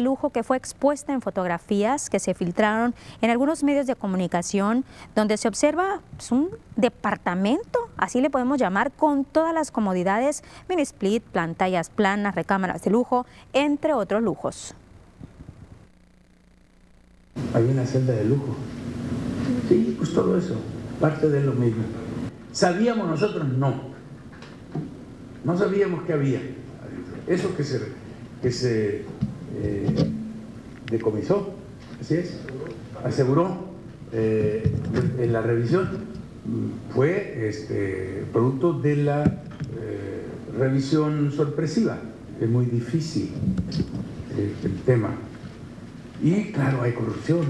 lujo que fue expuesta en fotografías que se filtraron en algunos medios de comunicación, donde se observa pues, un departamento, así le podemos llamar, con todas las comodidades, mini split, pantallas planas, recámaras de lujo, entre otros lujos. Hay una celda de lujo. Sí, pues todo eso, parte de lo mismo. ¿Sabíamos nosotros? No. No sabíamos que había. Eso que se, que se eh, decomisó, así es, aseguró eh, en la revisión, fue este, producto de la eh, revisión sorpresiva. Es muy difícil el tema. Y claro, hay corrupción.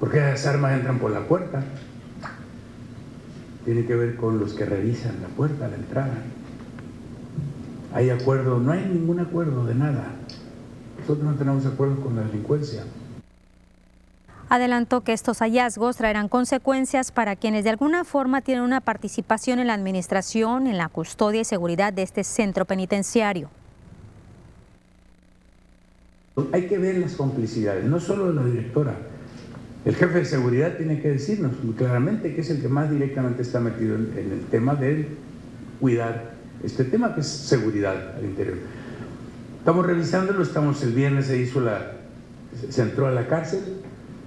Porque las armas entran por la puerta. Tiene que ver con los que revisan la puerta, la entrada hay acuerdo, no hay ningún acuerdo de nada. Nosotros no tenemos acuerdo con la delincuencia. Adelantó que estos hallazgos traerán consecuencias para quienes de alguna forma tienen una participación en la administración, en la custodia y seguridad de este centro penitenciario. Hay que ver las complicidades, no solo de la directora. El jefe de seguridad tiene que decirnos muy claramente que es el que más directamente está metido en, en el tema de cuidar este tema que es seguridad al interior. Estamos revisándolo, estamos el viernes se hizo la, se entró a la cárcel,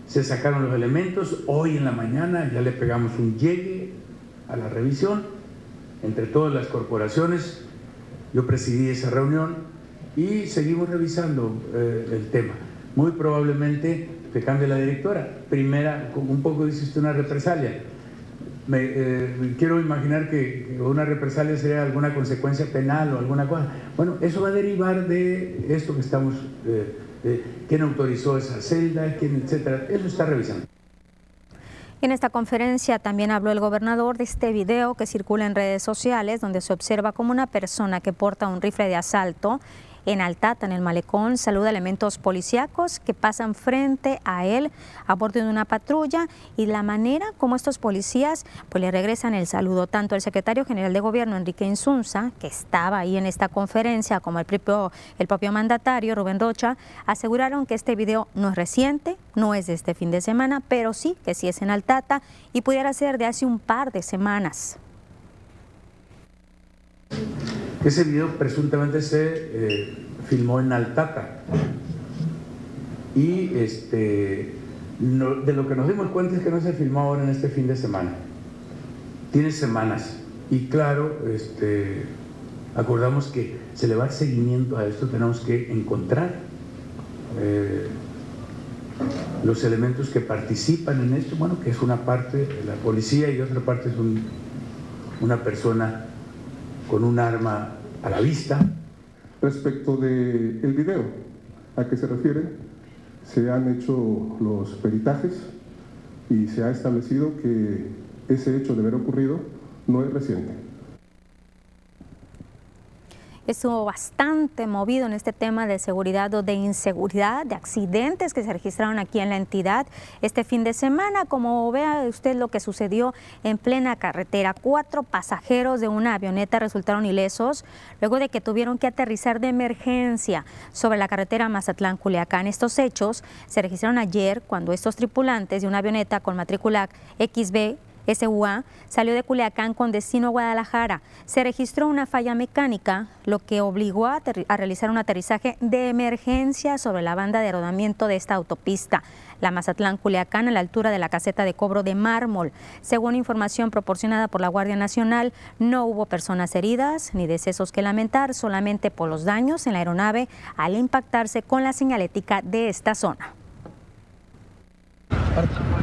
se sacaron los elementos, hoy en la mañana ya le pegamos un llegue a la revisión entre todas las corporaciones, yo presidí esa reunión y seguimos revisando eh, el tema. Muy probablemente que cambie la directora. Primera, un poco dice usted una represalia me, eh, quiero imaginar que una represalia sería alguna consecuencia penal o alguna cosa. Bueno, eso va a derivar de esto que estamos, eh, quién autorizó esa celda, quién, etcétera. Eso está revisando. En esta conferencia también habló el gobernador de este video que circula en redes sociales donde se observa como una persona que porta un rifle de asalto en Altata, en el malecón, saluda elementos policíacos que pasan frente a él a bordo de una patrulla y la manera como estos policías pues le regresan el saludo tanto el secretario general de gobierno Enrique Insunza, que estaba ahí en esta conferencia, como el propio, el propio mandatario Rubén Rocha, aseguraron que este video no es reciente, no es de este fin de semana, pero sí que sí es en Altata y pudiera ser de hace un par de semanas. Ese video presuntamente se eh, filmó en Altata. Y este, de lo que nos dimos cuenta es que no se filmó ahora en este fin de semana. Tiene semanas. Y claro, este, acordamos que se le va seguimiento a esto, tenemos que encontrar eh, los elementos que participan en esto, bueno, que es una parte de la policía y otra parte es una persona con un arma a la vista. Respecto del el video, ¿a qué se refiere? Se han hecho los peritajes y se ha establecido que ese hecho de haber ocurrido no es reciente estuvo bastante movido en este tema de seguridad o de inseguridad, de accidentes que se registraron aquí en la entidad este fin de semana. Como vea usted lo que sucedió en plena carretera, cuatro pasajeros de una avioneta resultaron ilesos luego de que tuvieron que aterrizar de emergencia sobre la carretera Mazatlán-Culiacán. Estos hechos se registraron ayer cuando estos tripulantes de una avioneta con matrícula XB SUA salió de Culiacán con destino a Guadalajara. Se registró una falla mecánica, lo que obligó a, realizar un aterrizaje de emergencia sobre la banda de rodamiento de esta autopista, la Mazatlán-Culiacán, a la altura de la caseta de cobro de mármol. Según información proporcionada por la Guardia Nacional, no hubo personas heridas ni decesos que lamentar, solamente por los daños en la aeronave al impactarse con la señalética de esta zona.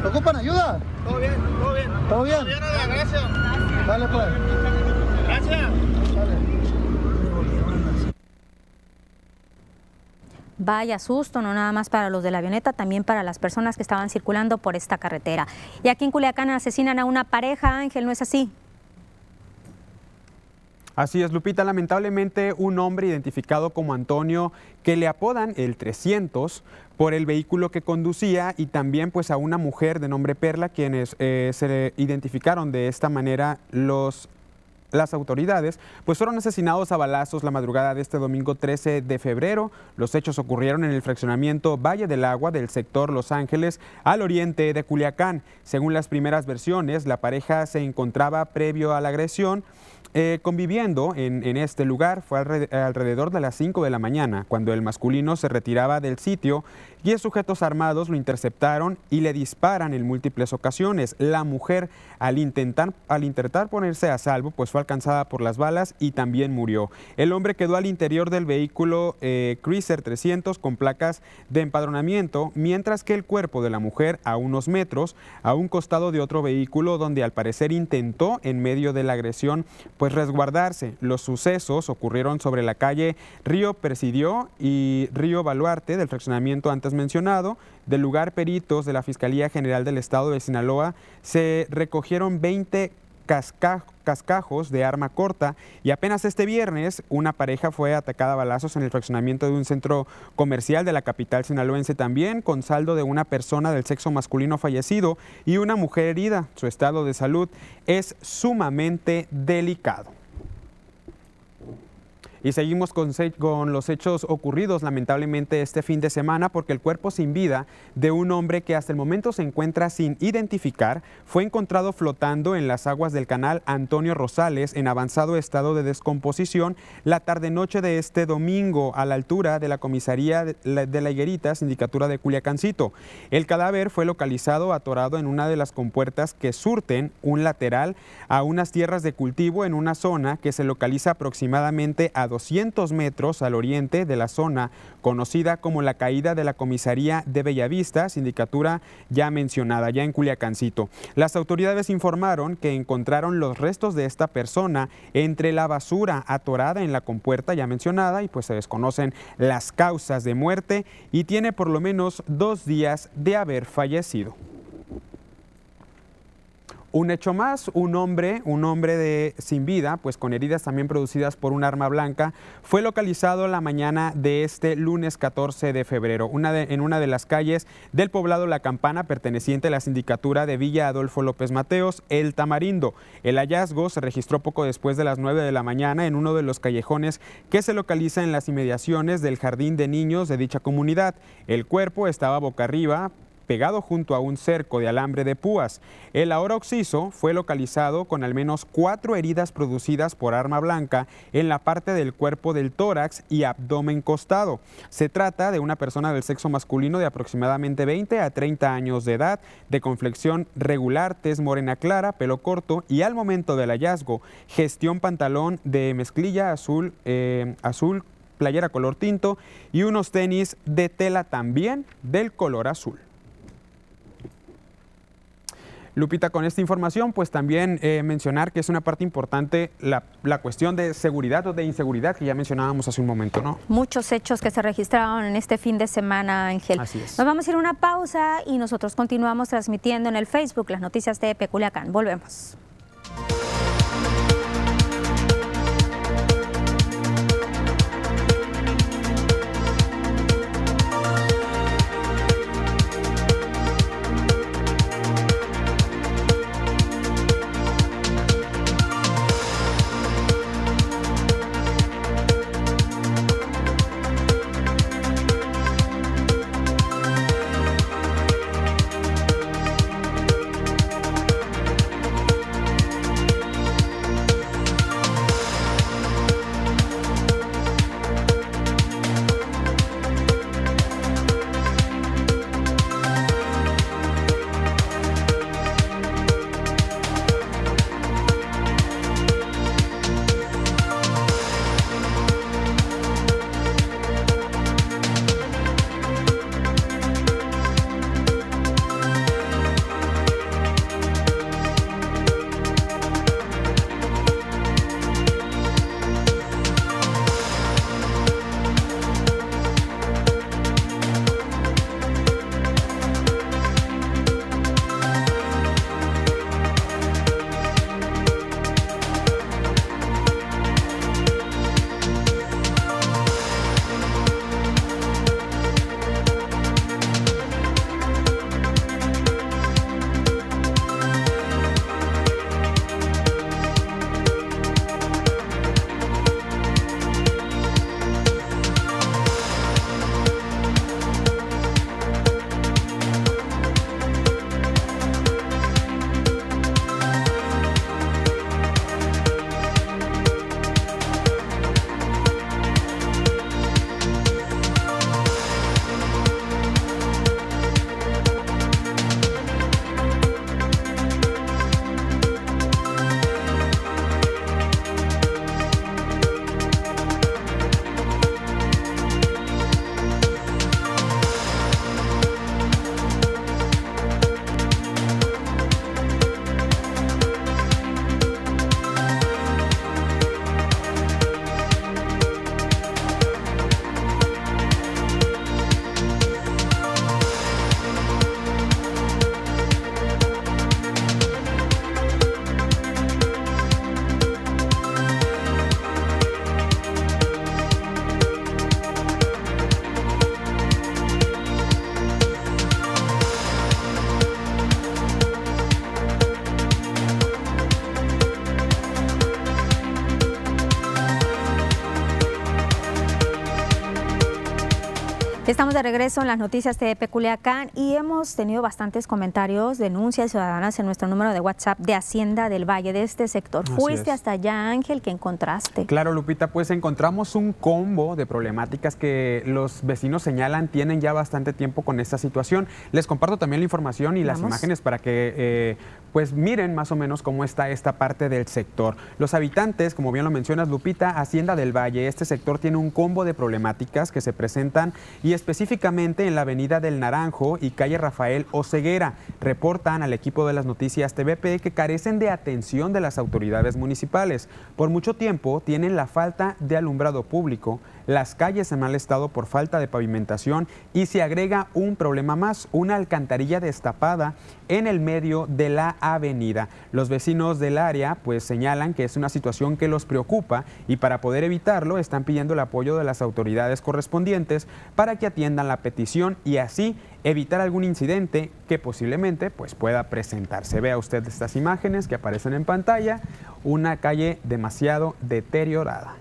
¿Ocupan ayuda? Todo bien, todo bien. ¿Todo bien? Todo bien, gracias. Dale pues. Gracias. Vaya susto, no nada más para los de la avioneta, también para las personas que estaban circulando por esta carretera. Y aquí en Culiacán asesinan a una pareja, Ángel, ¿no es así? Así es, Lupita. Lamentablemente, un hombre identificado como Antonio, que le apodan el 300 por el vehículo que conducía, y también pues a una mujer de nombre Perla, quienes eh, se identificaron de esta manera los las autoridades, pues fueron asesinados a balazos la madrugada de este domingo 13 de febrero. Los hechos ocurrieron en el fraccionamiento Valle del Agua del sector Los Ángeles, al oriente de Culiacán. Según las primeras versiones, la pareja se encontraba previo a la agresión eh, conviviendo en, en, este lugar fue alrededor de las 5 de la mañana, cuando el masculino se retiraba del sitio y sujetos armados lo interceptaron y le disparan en múltiples ocasiones. La mujer, al intentar, al intentar ponerse a salvo, pues fue alcanzada por las balas y también murió. El hombre quedó al interior del vehículo eh, Cruiser 300 con placas de empadronamiento, mientras que el cuerpo de la mujer a unos metros, a un costado de otro vehículo donde al parecer intentó en medio de la agresión pues resguardarse. Los sucesos ocurrieron sobre la calle Río Presidió y Río Baluarte del fraccionamiento antes mencionado, del lugar peritos de la Fiscalía General del Estado de Sinaloa, se recogieron 20 cascajos de arma corta y apenas este viernes una pareja fue atacada a balazos en el fraccionamiento de un centro comercial de la capital sinaloense también, con saldo de una persona del sexo masculino fallecido y una mujer herida. Su estado de salud es sumamente delicado. Y seguimos con, con, los hechos ocurridos lamentablemente este fin de semana porque el cuerpo sin vida de un hombre que hasta el momento se encuentra sin identificar fue encontrado flotando en las aguas del canal Antonio Rosales en avanzado estado de descomposición la tarde-noche de este domingo a la altura de la comisaría de la Higuerita, sindicatura de Culiacancito. El cadáver fue localizado atorado en una de las compuertas que surten un lateral a unas tierras de cultivo en una zona que se localiza aproximadamente a 200 metros al oriente de la zona conocida como la caída de la comisaría de Bellavista, sindicatura ya mencionada, ya en Culiacancito. Las autoridades informaron que encontraron los restos de esta persona entre la basura atorada en la compuerta ya mencionada y pues se desconocen las causas de muerte y tiene por lo menos dos días de haber fallecido. Un hecho más, un hombre, un hombre de sin vida, pues con heridas también producidas por un arma blanca, fue localizado la mañana de este lunes 14 de febrero en una de las calles del poblado La Campana, perteneciente a la sindicatura de Villa Adolfo López Mateos, El Tamarindo. El hallazgo se registró poco después de las 9 de la mañana en uno de los callejones que se localiza en las inmediaciones del jardín de niños de dicha comunidad. El cuerpo estaba boca arriba, pegado junto a un cerco de alambre de púas. El ahora occiso fue localizado con al menos cuatro heridas producidas por arma blanca en la parte del cuerpo del tórax y abdomen costado. Se trata de una persona del sexo masculino de aproximadamente 20 a 30 años de edad, de conflexión regular, tez morena clara, pelo corto y al momento del hallazgo, gestión pantalón de mezclilla azul, eh, azul playera color tinto y unos tenis de tela también del color azul. Lupita, con esta información, pues también eh, mencionar que es una parte importante la, la, cuestión de seguridad o de inseguridad que ya mencionábamos hace un momento, ¿no? Muchos hechos que se registraron en este fin de semana, Ángel. Así es. Nos vamos a ir a una pausa y nosotros continuamos transmitiendo en el Facebook las noticias de Peculiacán. Volvemos. Estamos de regreso en las noticias de Peculiacán y hemos tenido bastantes comentarios, denuncias ciudadanas en nuestro número de WhatsApp de Hacienda del Valle de este sector. Así Fuiste es. hasta allá, Ángel, que encontraste. Claro, Lupita, pues encontramos un combo de problemáticas que los vecinos señalan tienen ya bastante tiempo con esta situación. Les comparto también la información y las Vamos. imágenes para que eh, pues miren más o menos cómo está esta parte del sector. Los habitantes, como bien lo mencionas, Lupita, Hacienda del Valle, este sector tiene un combo de problemáticas que se presentan y específicamente en la avenida del Naranjo y calle Rafael Oceguera. Reportan al equipo de las noticias TVP que carecen de atención de las autoridades municipales. Por mucho tiempo tienen la falta de alumbrado público, las calles en mal estado por falta de pavimentación y se agrega un problema más, una alcantarilla destapada en el medio de la avenida. Los vecinos del área pues señalan que es una situación que los preocupa y para poder evitarlo están pidiendo el apoyo de las autoridades correspondientes para que atiendan la petición y así evitar algún incidente que posiblemente pues pueda presentarse. Vea usted estas imágenes que aparecen en pantalla, una calle demasiado deteriorada.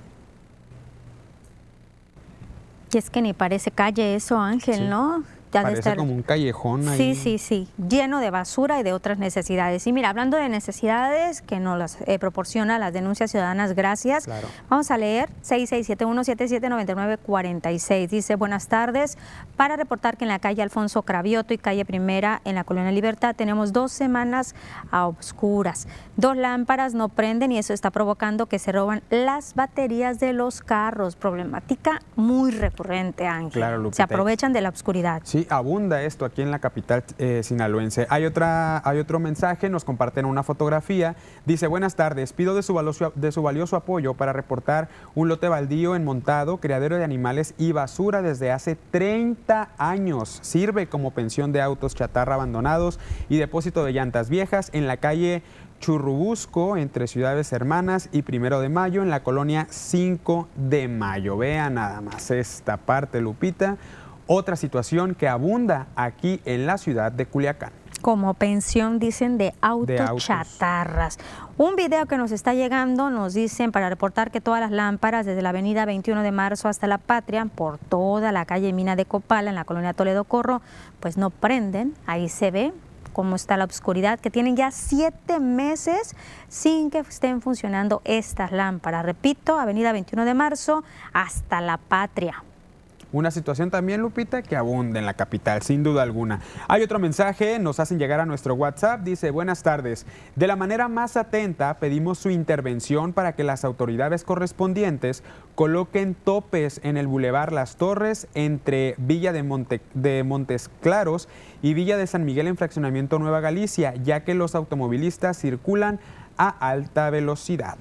Y es que ni parece calle eso, Ángel, Sí. ¿no? Ya de Parece estar- como un callejón ahí. Sí, sí, sí, lleno de basura y de otras necesidades. Y mira, hablando de necesidades que nos las eh, proporciona las denuncias ciudadanas, gracias. Claro. Vamos a leer 6671779946. Dice, buenas tardes. Para reportar que en la calle Alfonso Cravioto y calle Primera, en la Colonia Libertad, tenemos dos semanas a obscuras. Dos lámparas no prenden y eso está provocando que se roban las baterías de los carros. Problemática muy recurrente, Ángel. Claro, se aprovechan de la oscuridad. Sí, abunda esto aquí en la capital eh, sinaloense. Hay, otra, hay otro mensaje, nos comparten una fotografía. Dice, buenas tardes, pido de su, valioso, de su valioso apoyo para reportar un lote baldío en montado, criadero de animales y basura desde hace 30 años. Sirve como pensión de autos chatarra abandonados y depósito de llantas viejas en la calle Churrubusco, entre Ciudades Hermanas y Primero de Mayo, en la colonia 5 de Mayo. Vean nada más esta parte, Lupita. Otra situación que abunda aquí en la ciudad de Culiacán. como pensión, dicen, de autos. autochatarras. Un video que nos está llegando nos dicen para reportar que todas las lámparas desde la avenida 21 de marzo hasta la Patria, por toda la calle Mina de Copala, en la colonia Toledo Corro, pues no prenden. Ahí se ve cómo está la oscuridad, que tienen ya siete meses sin que estén funcionando estas lámparas. Repito, avenida 21 de marzo hasta la Patria. Una situación también, Lupita, que abunda en la capital, sin duda alguna. Hay otro mensaje, nos hacen llegar a nuestro WhatsApp, dice, buenas tardes. De la manera más atenta pedimos su intervención para que las autoridades correspondientes coloquen topes en el Boulevard Las Torres entre Villa de, Monte- de Montes Claros y Villa de San Miguel en Fraccionamiento Nueva Galicia, ya que los automovilistas circulan a alta velocidad.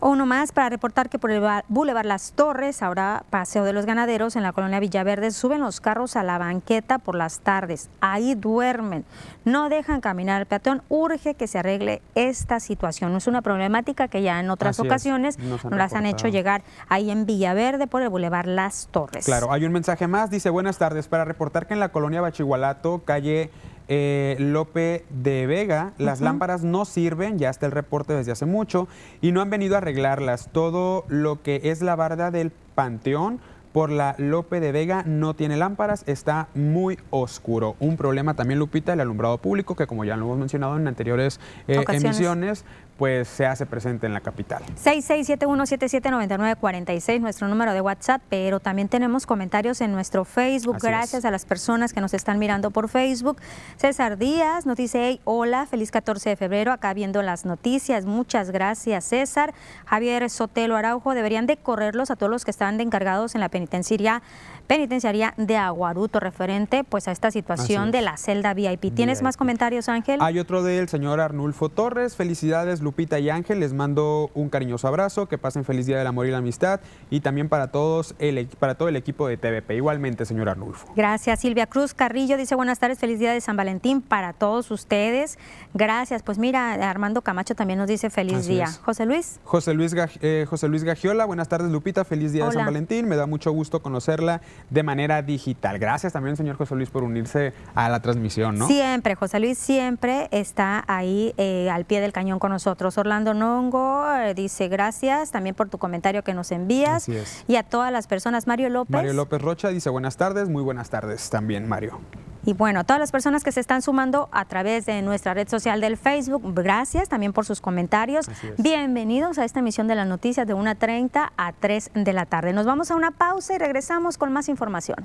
Uno más para reportar que por el Boulevard Las Torres, ahora Paseo de los Ganaderos, en la colonia Villaverde, suben los carros a la banqueta por las tardes. Ahí duermen. No dejan caminar al peatón. Urge que se arregle esta situación. No es una problemática que ya en otras Así ocasiones nos han nos las han hecho llegar ahí en Villaverde por el Boulevard Las Torres. Claro, hay un mensaje más, dice buenas tardes, para reportar que en la colonia Bachigualato, calle eh, Lope de Vega, las lámparas no sirven, ya está el reporte desde hace mucho, y no han venido a arreglarlas. Todo lo que es la barda del Panteón por la Lope de Vega no tiene lámparas, está muy oscuro. Un problema también, Lupita, el alumbrado público, que como ya lo hemos mencionado en anteriores eh, emisiones, pues se hace presente en la capital. 6671779946, nuestro número de WhatsApp, pero también tenemos comentarios en nuestro Facebook. Así Gracias es. a las personas que nos están mirando por Facebook. César Díaz nos dice, "Hey, hola, feliz 14 de febrero, acá viendo las noticias. Muchas gracias, César. Javier Sotelo Araujo, deberían de correrlos a todos los que están de encargados en la penitenciaria penitenciaria de Aguaruto referente pues a esta situación es. de la celda VIP. ¿Tienes VIP. más comentarios, Ángel? Hay otro del señor Arnulfo Torres. Felicidades, Lupita y Ángel. Les mando un cariñoso abrazo. Que pasen feliz día del amor y la amistad. Y también para todos el, para todo el equipo de TVP. Igualmente, señor Arnulfo. Gracias, Silvia Cruz Carrillo dice buenas tardes, feliz día de San Valentín para todos ustedes. Gracias. Pues mira, Armando Camacho también nos dice feliz Así día. es. José Luis. José Luis, Gaj- eh, José Luis Gagiola, buenas tardes Lupita, feliz día de. San Valentín, me da mucho gusto conocerla de manera digital. Gracias también, señor José Luis, por unirse a la transmisión, ¿no? Siempre, José Luis siempre está ahí eh, al pie del cañón con nosotros. Orlando Nongo eh, dice gracias también por tu comentario que nos envías. Así es. Y a todas las personas, Mario López. Mario López Rocha dice buenas tardes, muy buenas tardes también, Mario. Y bueno, a todas las personas que se están sumando a través de nuestra red social del Facebook, gracias también por sus comentarios. Bienvenidos a esta emisión de las noticias de 1.30 a 3 de la tarde. Nos vamos a una pausa y regresamos con más información.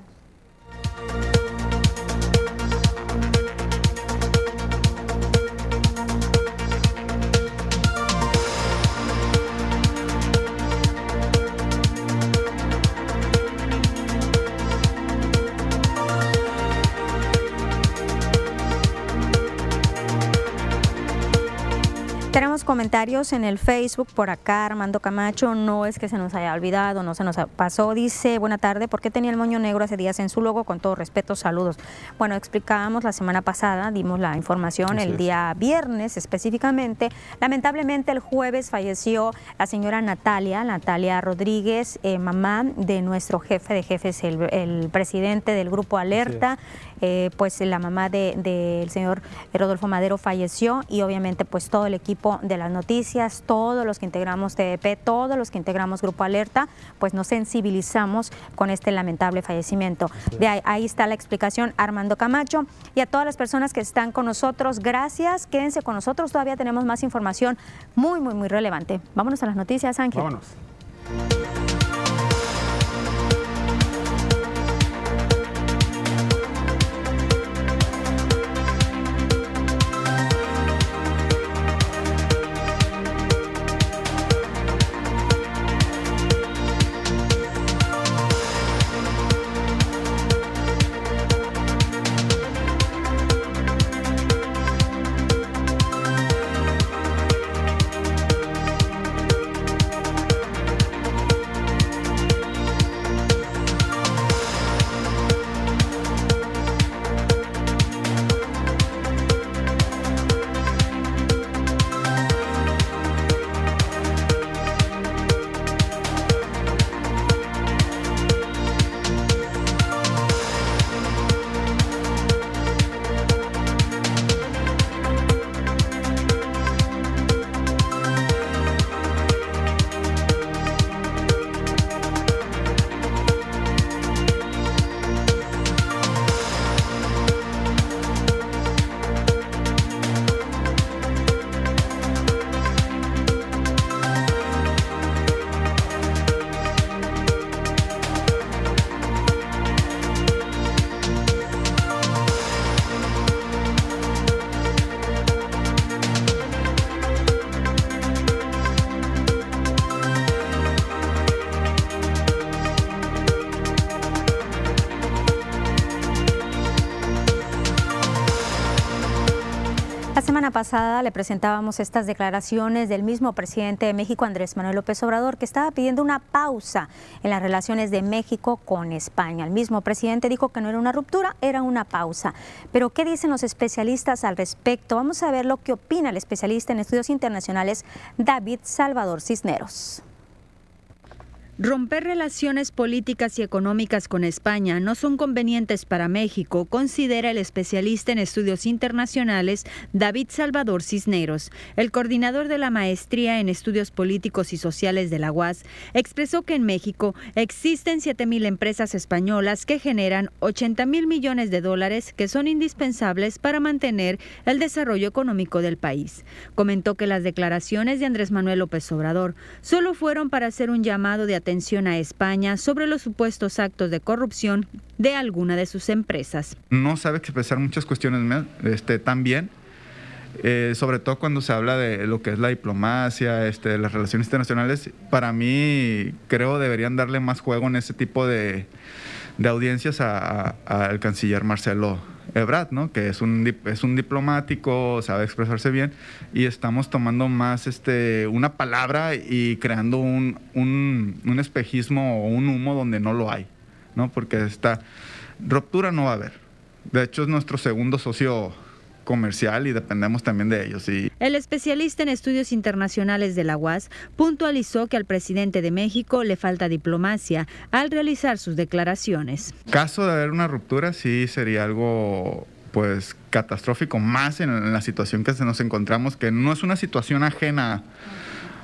Tenemos comentarios en el Facebook por acá, Armando Camacho, no es que se nos haya olvidado, no se nos pasó, dice, buena tarde, ¿por qué tenía el moño negro hace días en su logo? Con todo respeto, saludos. Bueno, explicábamos la semana pasada, dimos la información Así el es. día viernes específicamente. Lamentablemente el jueves falleció la señora Natalia, Natalia Rodríguez, eh, mamá de nuestro jefe de jefes, el, el presidente del grupo Alerta. Eh, pues la mamá del de, del señor Rodolfo Madero falleció y obviamente pues todo el equipo de las noticias, todos los que integramos TDP, todos los que integramos Grupo Alerta, pues nos sensibilizamos con este lamentable fallecimiento. De ahí, ahí está la explicación Armando Camacho y a todas las personas que están con nosotros, gracias, quédense con nosotros, todavía tenemos más información muy, muy, muy relevante. Vámonos a las noticias, Ángel. Vámonos. Pasada le presentábamos estas declaraciones del mismo presidente de México, Andrés Manuel López Obrador, que estaba pidiendo una pausa en las relaciones de México con España. El mismo presidente dijo que no era una ruptura, era una pausa. Pero ¿qué dicen los especialistas al respecto? Vamos a ver lo que opina el especialista en estudios internacionales, David Salvador Cisneros. Romper relaciones políticas y económicas con España no son convenientes para México, considera el especialista en estudios internacionales David Salvador Cisneros. El coordinador de la maestría en estudios políticos y sociales de la UAS expresó que en México existen 7.000 empresas españolas que generan 80 mil millones de dólares que son indispensables para mantener el desarrollo económico del país. Comentó que las declaraciones de Andrés Manuel López Obrador solo fueron para hacer un llamado de atención a España sobre los supuestos actos de corrupción de alguna de sus empresas. No sabe expresar muchas cuestiones este, tan bien, eh, sobre todo cuando se habla de lo que es la diplomacia, este, las relaciones internacionales. Para mí, creo deberían darle más juego en ese tipo de, de audiencias al canciller Marcelo Ebrard, ¿no? que es un, es un diplomático, sabe expresarse bien, y estamos tomando más este, una palabra y creando un, un, un espejismo o un humo donde no lo hay, ¿no? porque esta ruptura no va a haber. De hecho, es nuestro segundo socio comercial y dependemos también de ellos. Y... El especialista en estudios internacionales de la UAS puntualizó que al presidente de México le falta diplomacia al realizar sus declaraciones. Caso de haber una ruptura, sí sería algo pues catastrófico, más en, la situación que nos encontramos, que no es una situación ajena,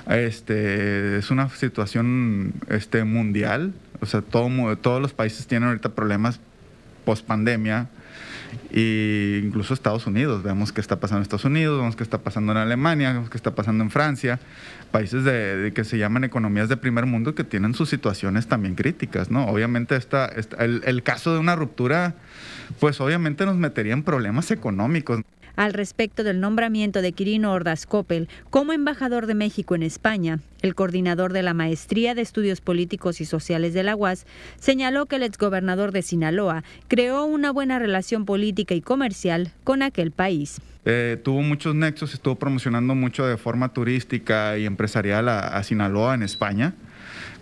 este, es una situación este, mundial, o sea, todo, todos los países tienen ahorita problemas post pandemia, e incluso Estados Unidos, vemos qué está pasando en Estados Unidos, vemos qué está pasando en Alemania, vemos qué está pasando en Francia, países de, que se llaman economías de primer mundo que tienen sus situaciones también críticas, ¿no? Obviamente esta, el, el caso de una ruptura, pues obviamente nos metería en problemas económicos al respecto del nombramiento de Quirino Ordaz Coppel como embajador de México en España. El coordinador de la Maestría de Estudios Políticos y Sociales de la UAS señaló que el exgobernador de Sinaloa creó una buena relación política y comercial con aquel país. Eh, tuvo muchos nexos, estuvo promocionando mucho de forma turística y empresarial a Sinaloa en España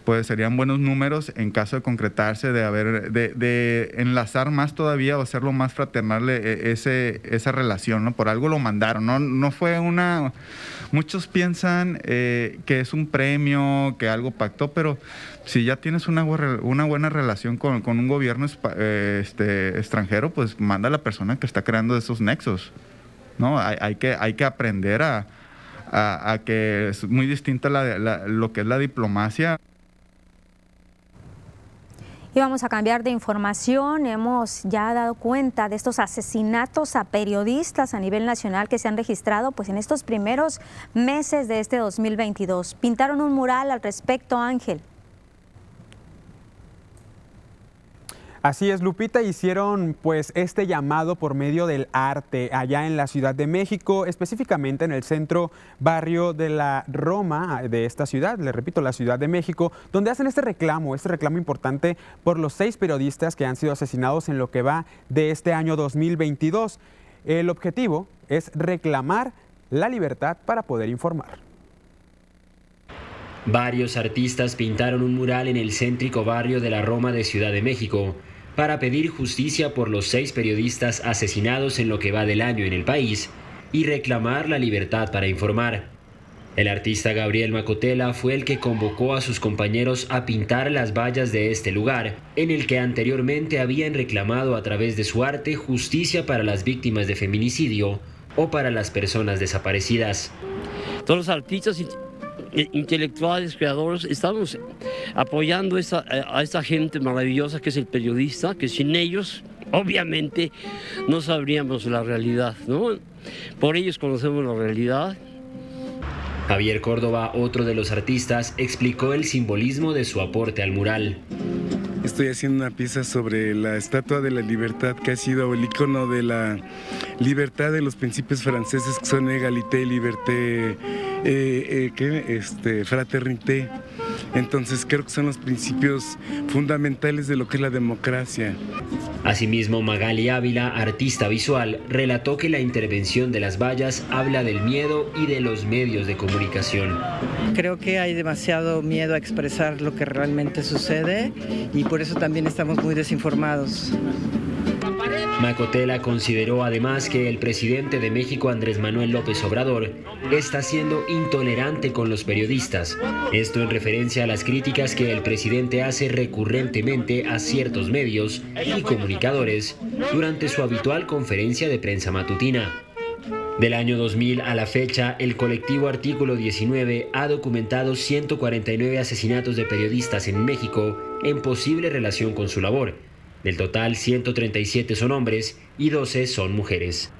pues serían buenos números en caso de concretarse, de haber, de, enlazar más todavía o hacerlo más fraternal eh, ese, esa relación, ¿no? Por algo lo mandaron, no, no fue una... Muchos piensan eh, que es un premio, que algo pactó, pero si ya tienes una, una buena relación con, un gobierno eh, este, extranjero, pues manda a la persona que está creando esos nexos, ¿no? Hay, que, hay que aprender a, que es muy distinta lo que es la diplomacia. Y vamos a cambiar de información. Hemos ya dado cuenta de estos asesinatos a periodistas a nivel nacional que se han registrado pues, en estos primeros meses de este 2022. Pintaron un mural al respecto, Ángel. Así es, Lupita, hicieron pues este llamado por medio del arte allá en la Ciudad de México, específicamente en el centro barrio de la Roma de esta ciudad, le repito, la Ciudad de México, donde hacen este reclamo, este reclamo importante por los seis periodistas que han sido asesinados en lo que va de este año 2022. El objetivo es reclamar la libertad para poder informar. Varios artistas pintaron un mural en el céntrico barrio de la Roma de Ciudad de México para pedir justicia por los seis periodistas asesinados en lo que va del año en el país y reclamar la libertad para informar. El artista Gabriel Macotela fue el que convocó a sus compañeros a pintar las vallas de este lugar, en el que anteriormente habían reclamado a través de su arte justicia para las víctimas de feminicidio o para las personas desaparecidas. Todos los artistas intelectuales, creadores, estamos apoyando a esta gente maravillosa que es el periodista, que sin ellos, obviamente, no sabríamos la realidad, ¿no? Por ellos conocemos la realidad. Javier Córdoba, otro de los artistas, explicó el simbolismo de su aporte al mural. Estoy haciendo una pieza sobre la Estatua de la Libertad, que ha sido el icono de la libertad de los principios franceses, que son égalité, liberté, eh, eh, este, fraternité. Entonces creo que son los principios fundamentales de lo que es la democracia. Asimismo, Magali Ávila, artista visual, relató que la intervención de las vallas habla del miedo y de los medios de comunicación. Creo que hay demasiado miedo a expresar lo que realmente sucede y por eso también estamos muy desinformados. Macotela consideró además que el presidente de México, Andrés Manuel López Obrador, está siendo intolerante con los periodistas. Esto en referencia a las críticas que el presidente hace recurrentemente a ciertos medios y comunicadores durante su habitual conferencia de prensa matutina. Del año 2000 a la fecha, el colectivo Artículo 19 ha documentado 149 asesinatos de periodistas en México en posible relación con su labor del total, 137 son hombres y 12 son mujeres.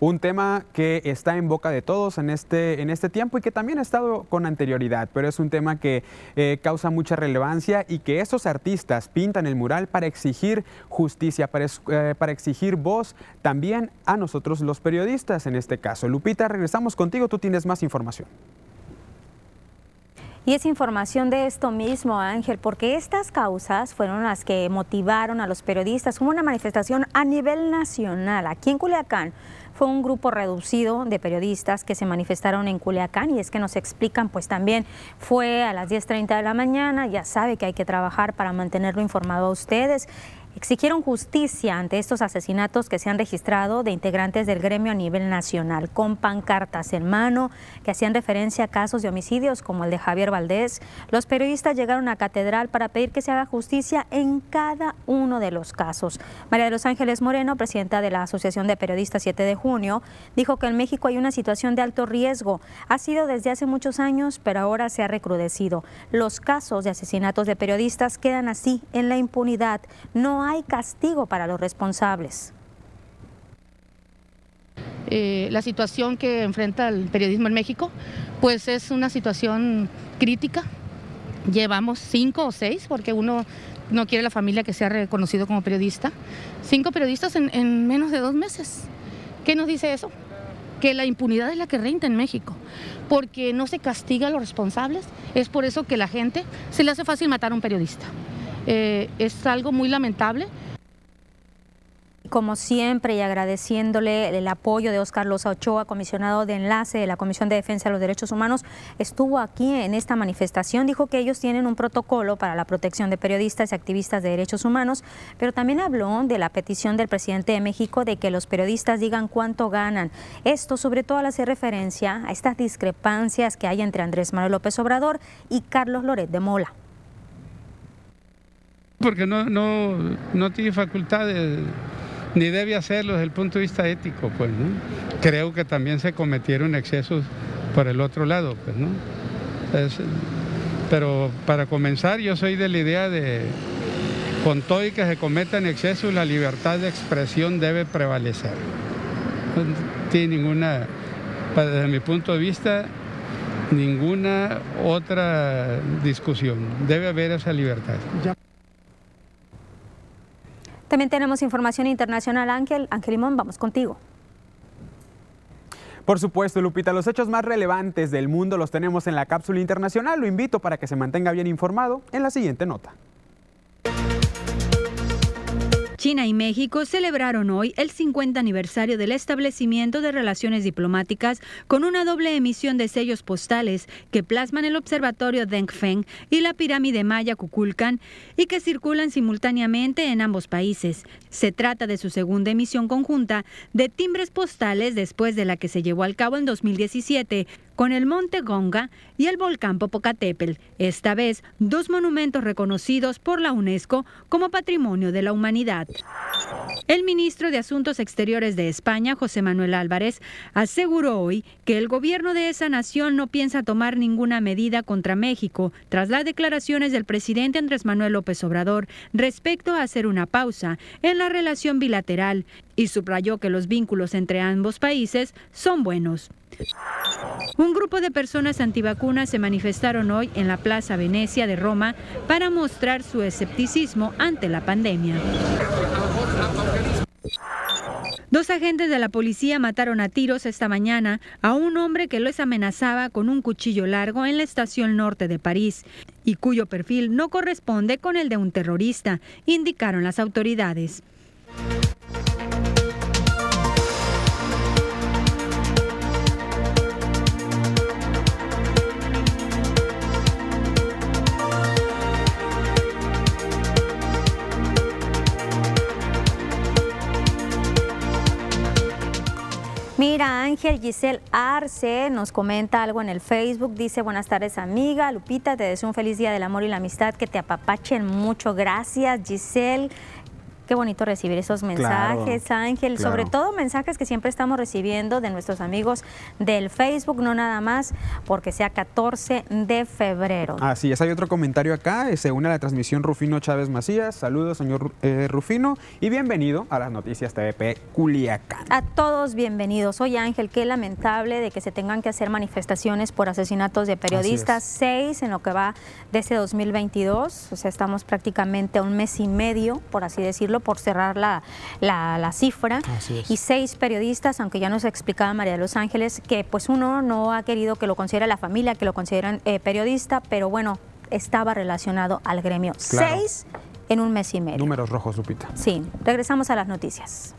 Un tema que está en boca de todos en este, en este tiempo y que también ha estado con anterioridad, pero es un tema que eh, causa mucha relevancia y que estos artistas pintan el mural para exigir justicia, para, eh, para exigir voz también a nosotros los periodistas en este caso. Lupita, regresamos contigo, tú tienes más información. Y es información de esto mismo, Ángel, porque estas causas fueron las que motivaron a los periodistas. como una manifestación a nivel nacional aquí en Culiacán fue un grupo reducido de periodistas que se manifestaron en Culiacán y es que nos explican, pues también fue a las 10.30 de la mañana, ya sabe que hay que trabajar para mantenerlo informado a ustedes exigieron justicia ante estos asesinatos que se han registrado de integrantes del gremio a nivel nacional, con pancartas en mano que hacían referencia a casos de homicidios como el de Javier Valdés. Los periodistas llegaron a Catedral para pedir que se haga justicia en cada uno de los casos. María de los Ángeles Moreno, presidenta de la Asociación de Periodistas 7 de junio, dijo que en México hay una situación de alto riesgo. Ha sido desde hace muchos años, pero ahora se ha recrudecido. Los casos de asesinatos de periodistas quedan así en la impunidad. No hay castigo para los responsables. Eh, la situación que enfrenta el periodismo en México, pues es una situación crítica. Llevamos cinco o seis, porque uno no quiere la familia que sea reconocido como periodista. Cinco periodistas en, en menos de dos meses. ¿Qué nos dice eso? Que la impunidad es la que reinta en México, porque no se castiga a los responsables. Es por eso que la gente se le hace fácil matar a un periodista. Eh, es algo muy lamentable. Como siempre y agradeciéndole el apoyo de Oscar Loza Ochoa, comisionado de enlace de la Comisión de Defensa de los Derechos Humanos, estuvo aquí en esta manifestación. Dijo que ellos tienen un protocolo para la protección de periodistas y activistas de derechos humanos, pero también habló de la petición del presidente de México de que los periodistas digan cuánto ganan. Esto sobre todo al hacer referencia a estas discrepancias que hay entre Andrés Manuel López Obrador y Carlos Loret de Mola porque no, no, no tiene facultades ni debe hacerlo desde el punto de vista ético, pues, ¿no? Creo que también se cometieron excesos por el otro lado, pues, ¿no? pero para comenzar, yo soy de la idea de, con todo y que se cometan excesos, la libertad de expresión debe prevalecer. No tiene ninguna, desde mi punto de vista, ninguna otra discusión. Debe haber esa libertad. También tenemos información internacional, Ángel. Ángel Limón, vamos contigo. Por supuesto, Lupita, los hechos más relevantes del mundo los tenemos en la cápsula internacional. Lo invito para que se mantenga bien informado en la siguiente nota. China y México celebraron hoy el 50 aniversario del establecimiento de relaciones diplomáticas con una doble emisión de sellos postales que plasman el observatorio Dengfeng y la pirámide maya Kukulkan y que circulan simultáneamente en ambos países. Se trata de su segunda emisión conjunta de timbres postales después de la que se llevó al cabo en 2017 con el Monte Gonga y el volcán Popocatépetl, esta vez dos monumentos reconocidos por la UNESCO como Patrimonio de la Humanidad. El ministro de Asuntos Exteriores de España, José Manuel Álvarez, aseguró hoy que el gobierno de esa nación no piensa tomar ninguna medida contra México tras las declaraciones del presidente Andrés Manuel López Obrador respecto a hacer una pausa en la relación bilateral y subrayó que los vínculos entre ambos países son buenos. Un grupo de personas antivacunas se manifestaron hoy en la Plaza Venecia de Roma para mostrar su escepticismo ante la pandemia. Dos agentes de la policía mataron a tiros esta mañana a un hombre que los amenazaba con un cuchillo largo en la estación norte de París y cuyo perfil no corresponde con el de un terrorista, indicaron las autoridades. Mira, Ángel Giselle Arce nos comenta algo en el Facebook. Dice, buenas tardes amiga. Lupita, te deseo un feliz día del amor y la amistad. Que te apapachen mucho. Gracias, Giselle. Qué bonito recibir esos mensajes, Ángel. Sobre todo mensajes que siempre estamos recibiendo de nuestros amigos del Facebook, no nada más porque sea 14 de febrero. Así es, hay otro comentario acá. Eh, se une a la transmisión Rufino Chávez Macías. Saludos, señor eh, Rufino, y bienvenido a las noticias TVP Culiacán. A todos bienvenidos. Oye, Ángel, qué lamentable de que se tengan que hacer manifestaciones por asesinatos de periodistas. Seis en lo que va de este 2022. O sea, estamos prácticamente a un mes y medio, por así decirlo por cerrar la, la, cifra. Y seis periodistas, aunque ya nos explicaba María de los Ángeles, que pues uno no ha querido que lo considere la familia, que lo consideran eh, periodista, pero bueno, estaba relacionado al gremio. Seis en un mes y medio. Números rojos, Lupita. Sí, regresamos a las noticias.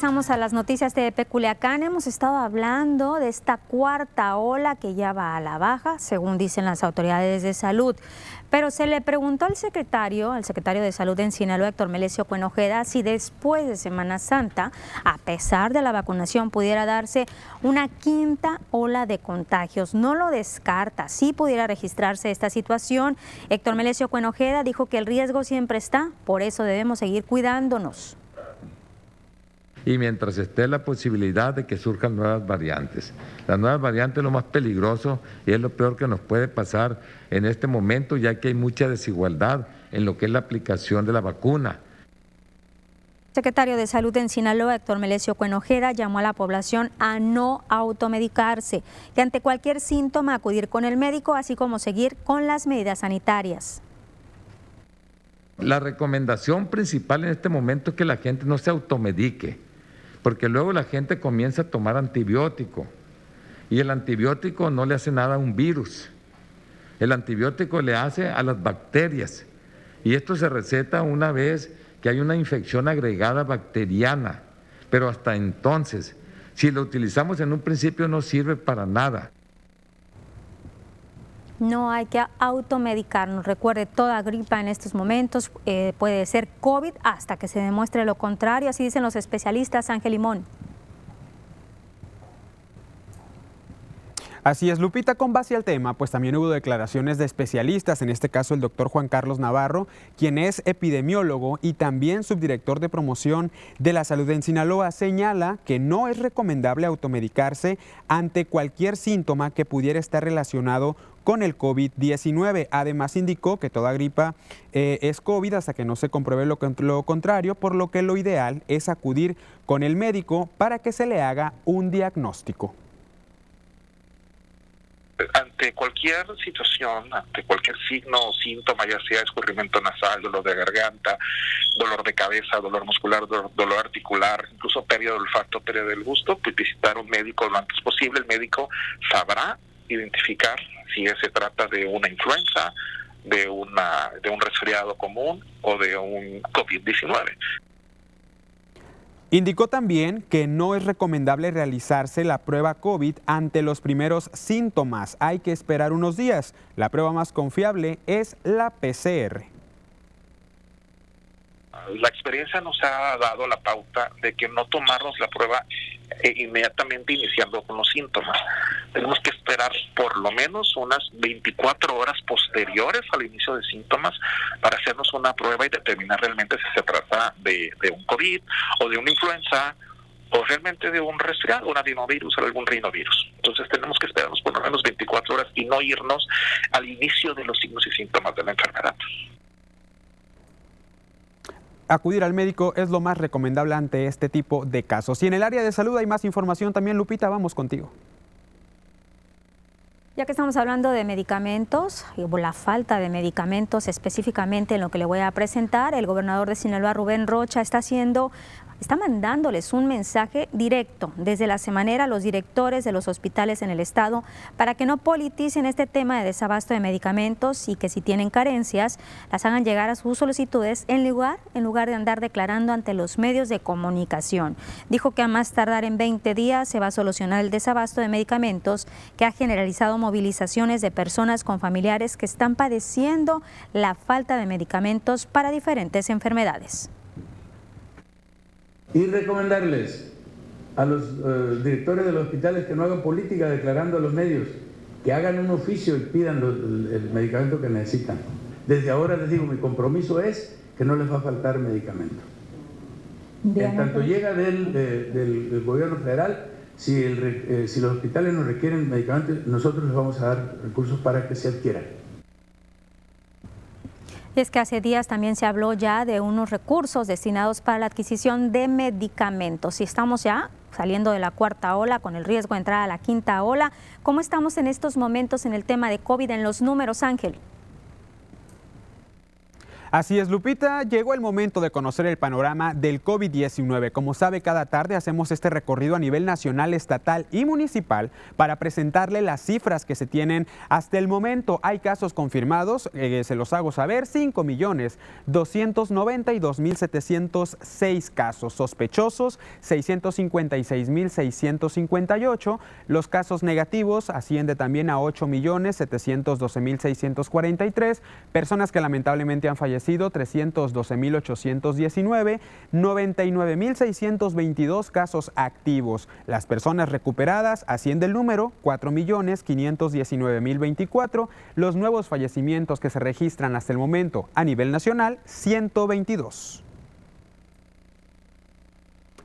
Regresamos a las noticias de Peculiacán. Hemos estado hablando de esta cuarta ola que ya va a la baja, según dicen las autoridades de salud. Pero se le preguntó al secretario, al secretario de Salud en Sinaloa, Héctor Melesio Cuenojeda, si después de Semana Santa, a pesar de la vacunación, pudiera darse una quinta ola de contagios. No lo descarta, sí pudiera registrarse esta situación. Héctor Melesio Cuenojeda dijo que el riesgo siempre está, por eso debemos seguir cuidándonos y mientras esté la posibilidad de que surjan nuevas variantes. Las nuevas variantes es lo más peligroso y es lo peor que nos puede pasar en este momento, ya que hay mucha desigualdad en lo que es la aplicación de la vacuna. Secretario de Salud en Sinaloa, Héctor Melesio Cuenojeda, llamó a la población a no automedicarse y ante cualquier síntoma acudir con el médico, así como seguir con las medidas sanitarias. La recomendación principal en este momento es que la gente no se automedique porque luego la gente comienza a tomar antibiótico y el antibiótico no le hace nada a un virus, el antibiótico le hace a las bacterias. Y esto se receta una vez que hay una infección agregada bacteriana, pero hasta entonces, si lo utilizamos en un principio no sirve para nada no hay que automedicarnos. Recuerde, toda gripa en estos momentos eh, puede ser COVID hasta que se demuestre lo contrario, así dicen los especialistas. Ángel Limón. Así es, Lupita, con base al tema, pues también hubo declaraciones de especialistas, en este caso el doctor Juan Carlos Navarro, quien es epidemiólogo y también subdirector de promoción de la salud en Sinaloa, señala que no es recomendable automedicarse ante cualquier síntoma que pudiera estar relacionado con el COVID-19. Además indicó que toda gripa eh, es COVID hasta que no se compruebe lo, lo contrario, por lo que lo ideal es acudir con el médico para que se le haga un diagnóstico ante cualquier situación, ante cualquier signo o síntoma, ya sea escurrimiento nasal, dolor de garganta, dolor de cabeza, dolor muscular, dolor, articular, incluso pérdida del olfato, pérdida del gusto, pues visitar un médico lo antes posible. El médico sabrá identificar si se trata de una influenza, de, una, de un resfriado común o de un COVID-19. Indicó también que no es recomendable realizarse la prueba COVID ante los primeros síntomas. Hay que esperar unos días. La prueba más confiable es la PCR. La experiencia nos ha dado la pauta de que no tomarnos la prueba eh, inmediatamente iniciando con los síntomas. Tenemos que esperar por lo menos unas 24 horas posteriores al inicio de síntomas para hacernos una prueba y determinar realmente si se trata de, un COVID o de una influenza o realmente de un resfriado, un adenovirus o algún rinovirus. Entonces tenemos que esperarnos por lo menos 24 horas y no irnos al inicio de los signos y síntomas de la enfermedad acudir al médico es lo más recomendable ante este tipo de casos. Y en el área de salud hay más información también, Lupita, vamos contigo. Ya que estamos hablando de medicamentos la falta de medicamentos específicamente en lo que le voy a presentar, el gobernador de Sinaloa, Rubén Rocha, está haciendo está mandándoles un mensaje directo desde la semanera a los directores de los hospitales en el estado para que no politicen este tema de desabasto de medicamentos y que si tienen carencias las hagan llegar a sus solicitudes en lugar, en lugar de andar declarando ante los medios de comunicación. Dijo que a más tardar en 20 días se va a solucionar el desabasto de medicamentos que ha generalizado movilizaciones de personas con familiares que están padeciendo la falta de medicamentos para diferentes enfermedades y recomendarles a los eh, directores de los hospitales que no hagan política declarando a los medios, que hagan un oficio y pidan el, medicamento que necesitan. Desde ahora les digo, mi compromiso es que no les va a faltar medicamento. En tanto llega del, gobierno federal, si, eh, si los hospitales nos requieren medicamentos, nosotros les vamos a dar recursos para que se adquieran. Es que hace días también se habló ya de unos recursos destinados para la adquisición de medicamentos. Y estamos ya saliendo de la cuarta ola con el riesgo de entrar a la quinta ola. ¿Cómo estamos en estos momentos en el tema de COVID en los números, Ángel? Así es, Lupita, llegó el momento de conocer el panorama del COVID-19. Como sabe, cada tarde hacemos este recorrido a nivel nacional, estatal y municipal para presentarle las cifras que se tienen hasta el momento. Hay casos confirmados, eh, se los hago saber, 5 millones 292 mil 706 casos sospechosos, 656 mil 658. Los casos negativos asciende también a 8 millones 712 mil 643 personas que lamentablemente han fallecido sido 312.819, 99.622 casos activos. Las personas recuperadas asciende el número 4.519.024. Los nuevos fallecimientos que se registran hasta el momento a nivel nacional, 122.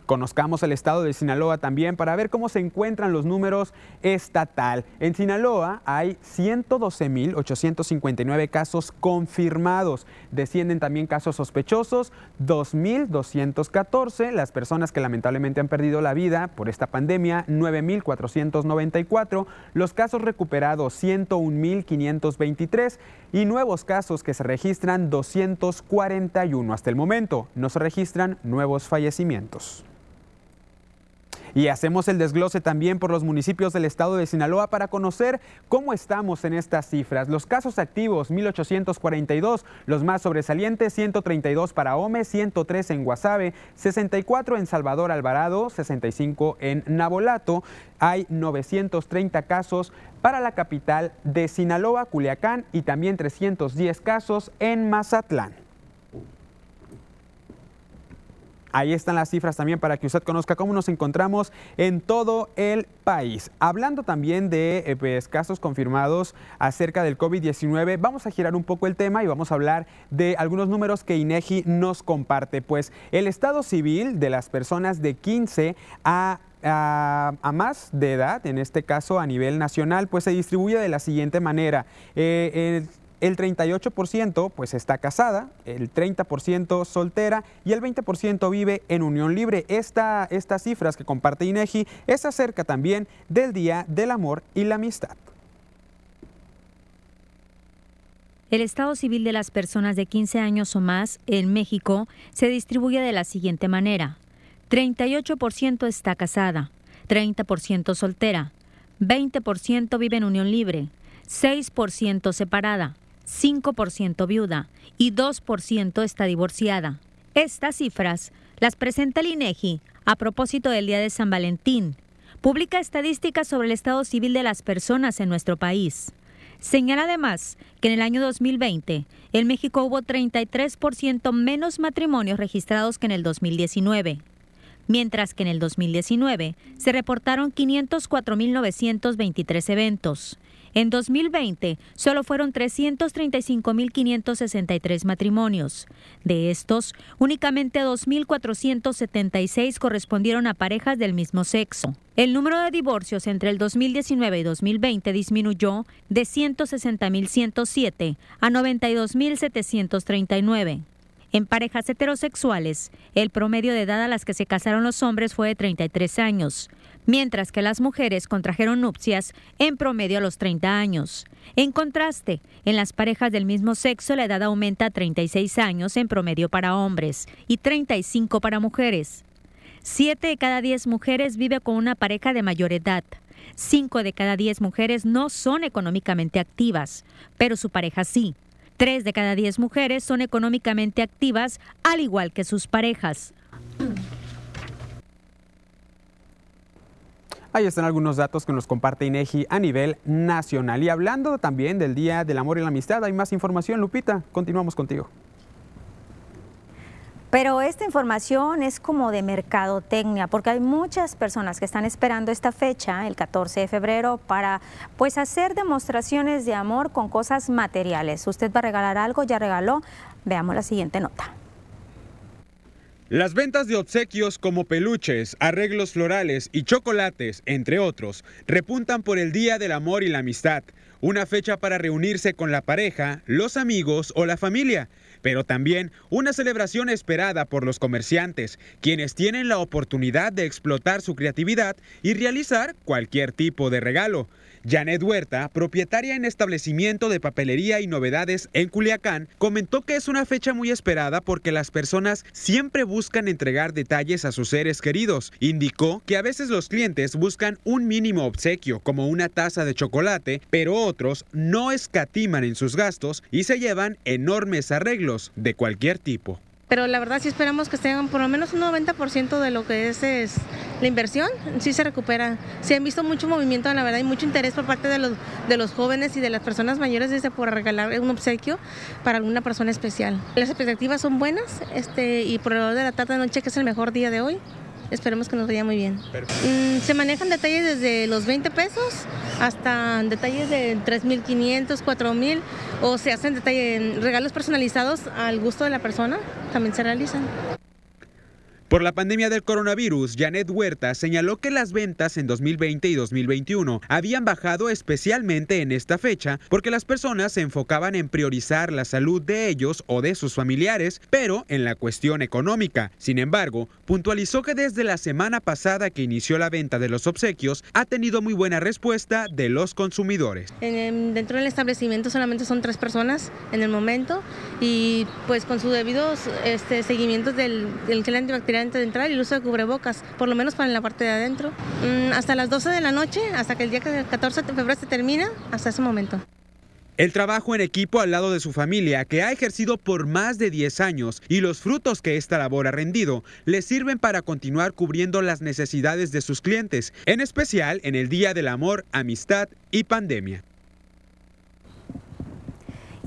Conozcamos el estado de Sinaloa también para ver cómo se encuentran los números estatal. En Sinaloa hay 112.859 casos confirmados. Descienden también casos sospechosos, 2.214. Las personas que lamentablemente han perdido la vida por esta pandemia, 9.494. Los casos recuperados, 101.523. Y nuevos casos que se registran, 241. Hasta el momento no se registran nuevos fallecimientos. Y hacemos el desglose también por los municipios del estado de Sinaloa para conocer cómo estamos en estas cifras. Los casos activos, 1842, los más sobresalientes, 132 para Ome, 103 en Guasave, 64 en Salvador Alvarado, 65 en Nabolato. Hay 930 casos para la capital de Sinaloa, Culiacán, y también 310 casos en Mazatlán. Ahí están las cifras también para que usted conozca cómo nos encontramos en todo el país. Hablando también de eh, pues, casos confirmados acerca del COVID-19, vamos a girar un poco el tema y vamos a hablar de algunos números que INEGI nos comparte. Pues el estado civil de las personas de 15 a más de edad, en este caso a nivel nacional, pues se distribuye de la siguiente manera. Eh, el 38% pues está casada, el 30% soltera y el 20% vive en unión libre. Esta, estas cifras que comparte INEGI es acerca también del Día del Amor y la Amistad. El estado civil de las personas de 15 años o más en México se distribuye de la siguiente manera. 38% está casada, 30% soltera, 20% vive en unión libre, 6% separada, 5% viuda y 2% está divorciada. Estas cifras las presenta el INEGI a propósito del Día de San Valentín. Publica estadísticas sobre el estado civil de las personas en nuestro país. Señala además que en el año 2020 en México hubo 33% menos matrimonios registrados que en el 2019, mientras que en el 2019 se reportaron 504.923 eventos. En 2020, solo fueron 335.563 matrimonios. De estos, únicamente 2.476 correspondieron a parejas del mismo sexo. El número de divorcios entre el 2019 y 2020 disminuyó de 160.107 a 92.739. En parejas heterosexuales, el promedio de edad a las que se casaron los hombres fue de 33 años, mientras que las mujeres contrajeron nupcias en promedio a los 30 años. En contraste, en las parejas del mismo sexo la edad aumenta a 36 años en promedio para hombres y 35 para mujeres. Siete de cada diez mujeres vive con una pareja de mayor edad. Cinco de cada diez mujeres no son económicamente activas, pero su pareja sí. Tres de cada diez mujeres son económicamente activas, al igual que sus parejas. Ahí están algunos datos que nos comparte INEGI a nivel nacional. Y hablando también del Día del Amor y la Amistad, hay más información, Lupita. Continuamos contigo. Pero esta información es como de mercadotecnia, porque hay muchas personas que están esperando esta fecha, el 14 de febrero, para pues hacer demostraciones de amor con cosas materiales. Usted va a regalar algo, ya regaló. Veamos la siguiente nota. Las ventas de obsequios como peluches, arreglos florales y chocolates, entre otros, repuntan por el Día del Amor y la Amistad, una fecha para reunirse con la pareja, los amigos o la familia, pero también una celebración esperada por los comerciantes, quienes tienen la oportunidad de explotar su creatividad y realizar cualquier tipo de regalo. Janet Huerta, propietaria en establecimiento de papelería y novedades en Culiacán, comentó que es una fecha muy esperada porque las personas siempre buscan entregar detalles a sus seres queridos. Indicó que a veces los clientes buscan un mínimo obsequio como una taza de chocolate, pero otros no escatiman en sus gastos y se llevan enormes arreglos de cualquier tipo pero la verdad sí esperamos que estén por lo menos un 90% de lo que es, es, la inversión, sí se recupera. Se han visto mucho movimiento, la verdad, y mucho interés por parte de los, de los jóvenes y de las personas mayores desde por regalar un obsequio para alguna persona especial. Las expectativas son buenas este, y por el de la tarde de noche, que es el mejor día de hoy, esperemos que nos vaya muy bien. Mm, se manejan detalles desde los 20 pesos hasta detalles de 3.500, 4.000 o se hacen detalles, regalos personalizados al gusto de la persona, también se realizan. Por la pandemia del coronavirus, Janet Huerta señaló que las ventas en 2020 y 2021 habían bajado especialmente en esta fecha porque las personas se enfocaban en priorizar la salud de ellos o de sus familiares, pero en la cuestión económica. Sin embargo, puntualizó que desde la semana pasada que inició la venta de los obsequios ha tenido muy buena respuesta de los consumidores. dentro del establecimiento solamente son tres personas en el momento y pues con sus debidos este, seguimientos del, del gel antes de entrar y el uso de cubrebocas, por lo menos para la parte de adentro. Mm, hasta las 12 de la noche, hasta que el día 14 de febrero se termina, hasta ese momento. El trabajo en equipo al lado de su familia, que ha ejercido por más de 10 años, y los frutos que esta labor ha rendido, le sirven para continuar cubriendo las necesidades de sus clientes, en especial en el Día del Amor, Amistad y Pandemia.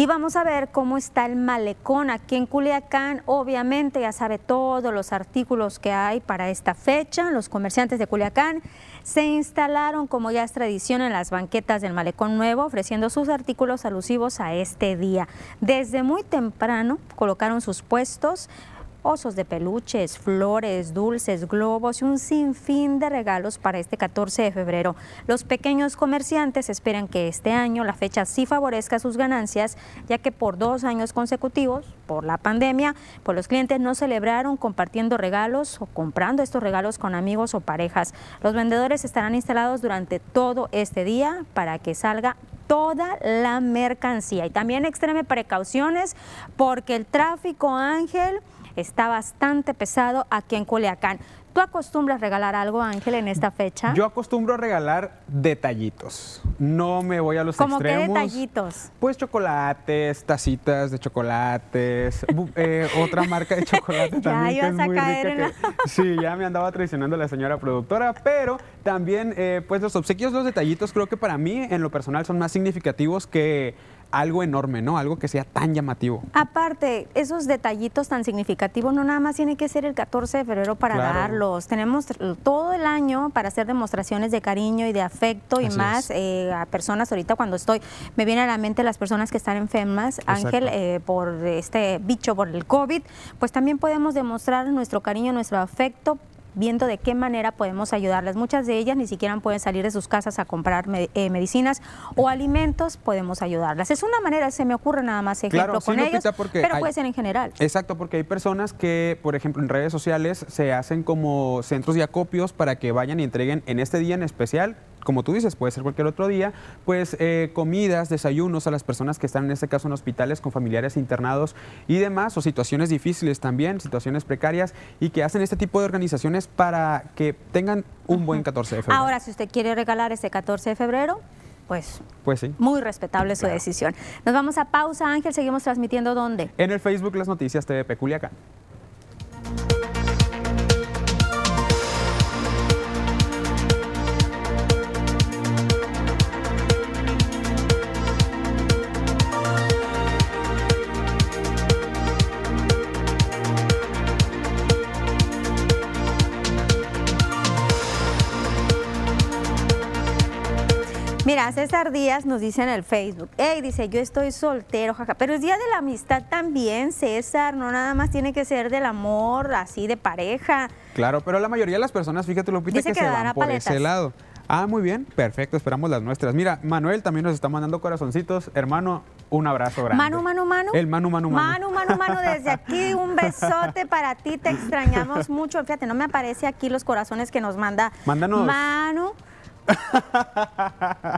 Y vamos a ver cómo está el malecón aquí en Culiacán. Obviamente ya sabe todos los artículos que hay para esta fecha. Los comerciantes de Culiacán se instalaron, como ya es tradición, en las banquetas del malecón nuevo, ofreciendo sus artículos alusivos a este día. Desde muy temprano colocaron sus puestos osos de peluches, flores, dulces, globos y un sinfín de regalos para este 14 de febrero. Los pequeños comerciantes esperan que este año la fecha sí favorezca sus ganancias, ya que por dos años consecutivos, por la pandemia, pues los clientes no celebraron compartiendo regalos o comprando estos regalos con amigos o parejas. Los vendedores estarán instalados durante todo este día para que salga toda la mercancía. Y también extreme precauciones porque el tráfico, Ángel, está bastante pesado aquí en Culiacán. ¿Tú acostumbras regalar algo, Ángel, en esta fecha? Yo acostumbro a regalar detallitos. No me voy a los ¿Cómo extremos. qué detallitos? Pues chocolates, tacitas de chocolates, eh, otra marca de chocolate también ya ibas a caer que- sí, ya me andaba traicionando la señora productora, pero también eh, pues los obsequios, los detallitos creo que para mí en lo personal son más significativos que algo enorme, ¿no? Algo que sea tan llamativo. Aparte, esos detallitos tan significativos no nada más tiene que ser el 14 de febrero para Claro. darlos. Tenemos todo el año para hacer demostraciones de cariño y de afecto y Así más eh, a personas. Ahorita cuando estoy, me viene a la mente las personas que están enfermas, Ángel, Exacto. eh, por este bicho, por el COVID, pues también podemos demostrar nuestro cariño, nuestro afecto viendo de qué manera podemos ayudarlas. Muchas de ellas ni siquiera pueden salir de sus casas a comprar me- eh, medicinas o alimentos, podemos ayudarlas. Es una manera, se me ocurre nada más ejemplo Claro, sí, con Lupita, ellos, porque pero hay- puede ser en general. Exacto, porque hay personas que, por ejemplo, en redes sociales se hacen como centros de acopios para que vayan y entreguen en este día en especial, como tú dices, puede ser cualquier otro día, pues eh, comidas, desayunos a las personas que están en este caso en hospitales con familiares internados y demás, o situaciones difíciles también, situaciones precarias, y que hacen este tipo de organizaciones para que tengan un buen 14 de febrero. Ahora, si usted quiere regalar este 14 de febrero, pues Pues sí. muy respetable su decisión. Nos vamos a pausa, Ángel, seguimos transmitiendo dónde. En el Facebook Las Noticias TVP Culiacán. Mira, César Díaz nos dice en el Facebook, hey, dice, yo estoy soltero, jaja, pero es día de la amistad también, César, no nada más tiene que ser del amor, así de pareja. Claro, pero la mayoría de las personas, fíjate Lupita, Dice que, que se van por paletas. ese lado. Ah, muy bien, perfecto, esperamos las nuestras. Mira, Manuel también nos está mandando corazoncitos. Hermano, un abrazo grande. Manu, Manu, Manu. El Manu, Manu, Manu. Manu, Manu, Manu, desde aquí un besote para ti, te extrañamos mucho. Fíjate, no me aparece aquí los corazones que nos manda Mándanos. Manu.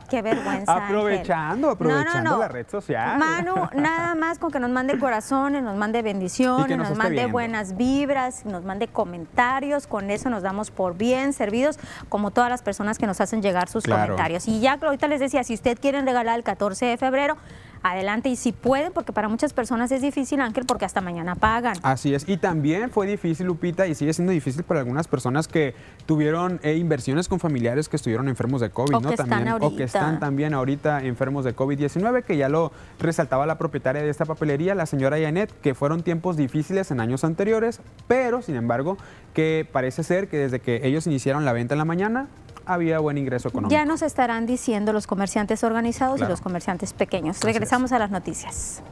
Qué vergüenza. Aprovechando, aprovechando la red social. Manu, nada más con que nos mande corazones, nos mande bendiciones, nos, mande buenas vibras, nos mande comentarios. Con eso nos damos por bien servidos, como todas las personas que nos hacen llegar sus comentarios. Y ya ahorita les decía, si usted quieren regalar el 14 de febrero, adelante y si pueden, porque para muchas personas es difícil, Ángel, porque hasta mañana pagan. Así es, y también fue difícil, Lupita, y sigue siendo difícil para algunas personas que tuvieron eh, inversiones con familiares que estuvieron enfermos de COVID, o ¿no? Que también, están o que están también ahorita enfermos de COVID-19, que ya lo resaltaba la propietaria de esta papelería, la señora Janet, que fueron tiempos difíciles en años anteriores, pero sin embargo, que parece ser que desde que ellos iniciaron la venta en la mañana, había buen ingreso económico. Ya nos estarán diciendo los comerciantes organizados y los comerciantes pequeños. Regresamos a las noticias.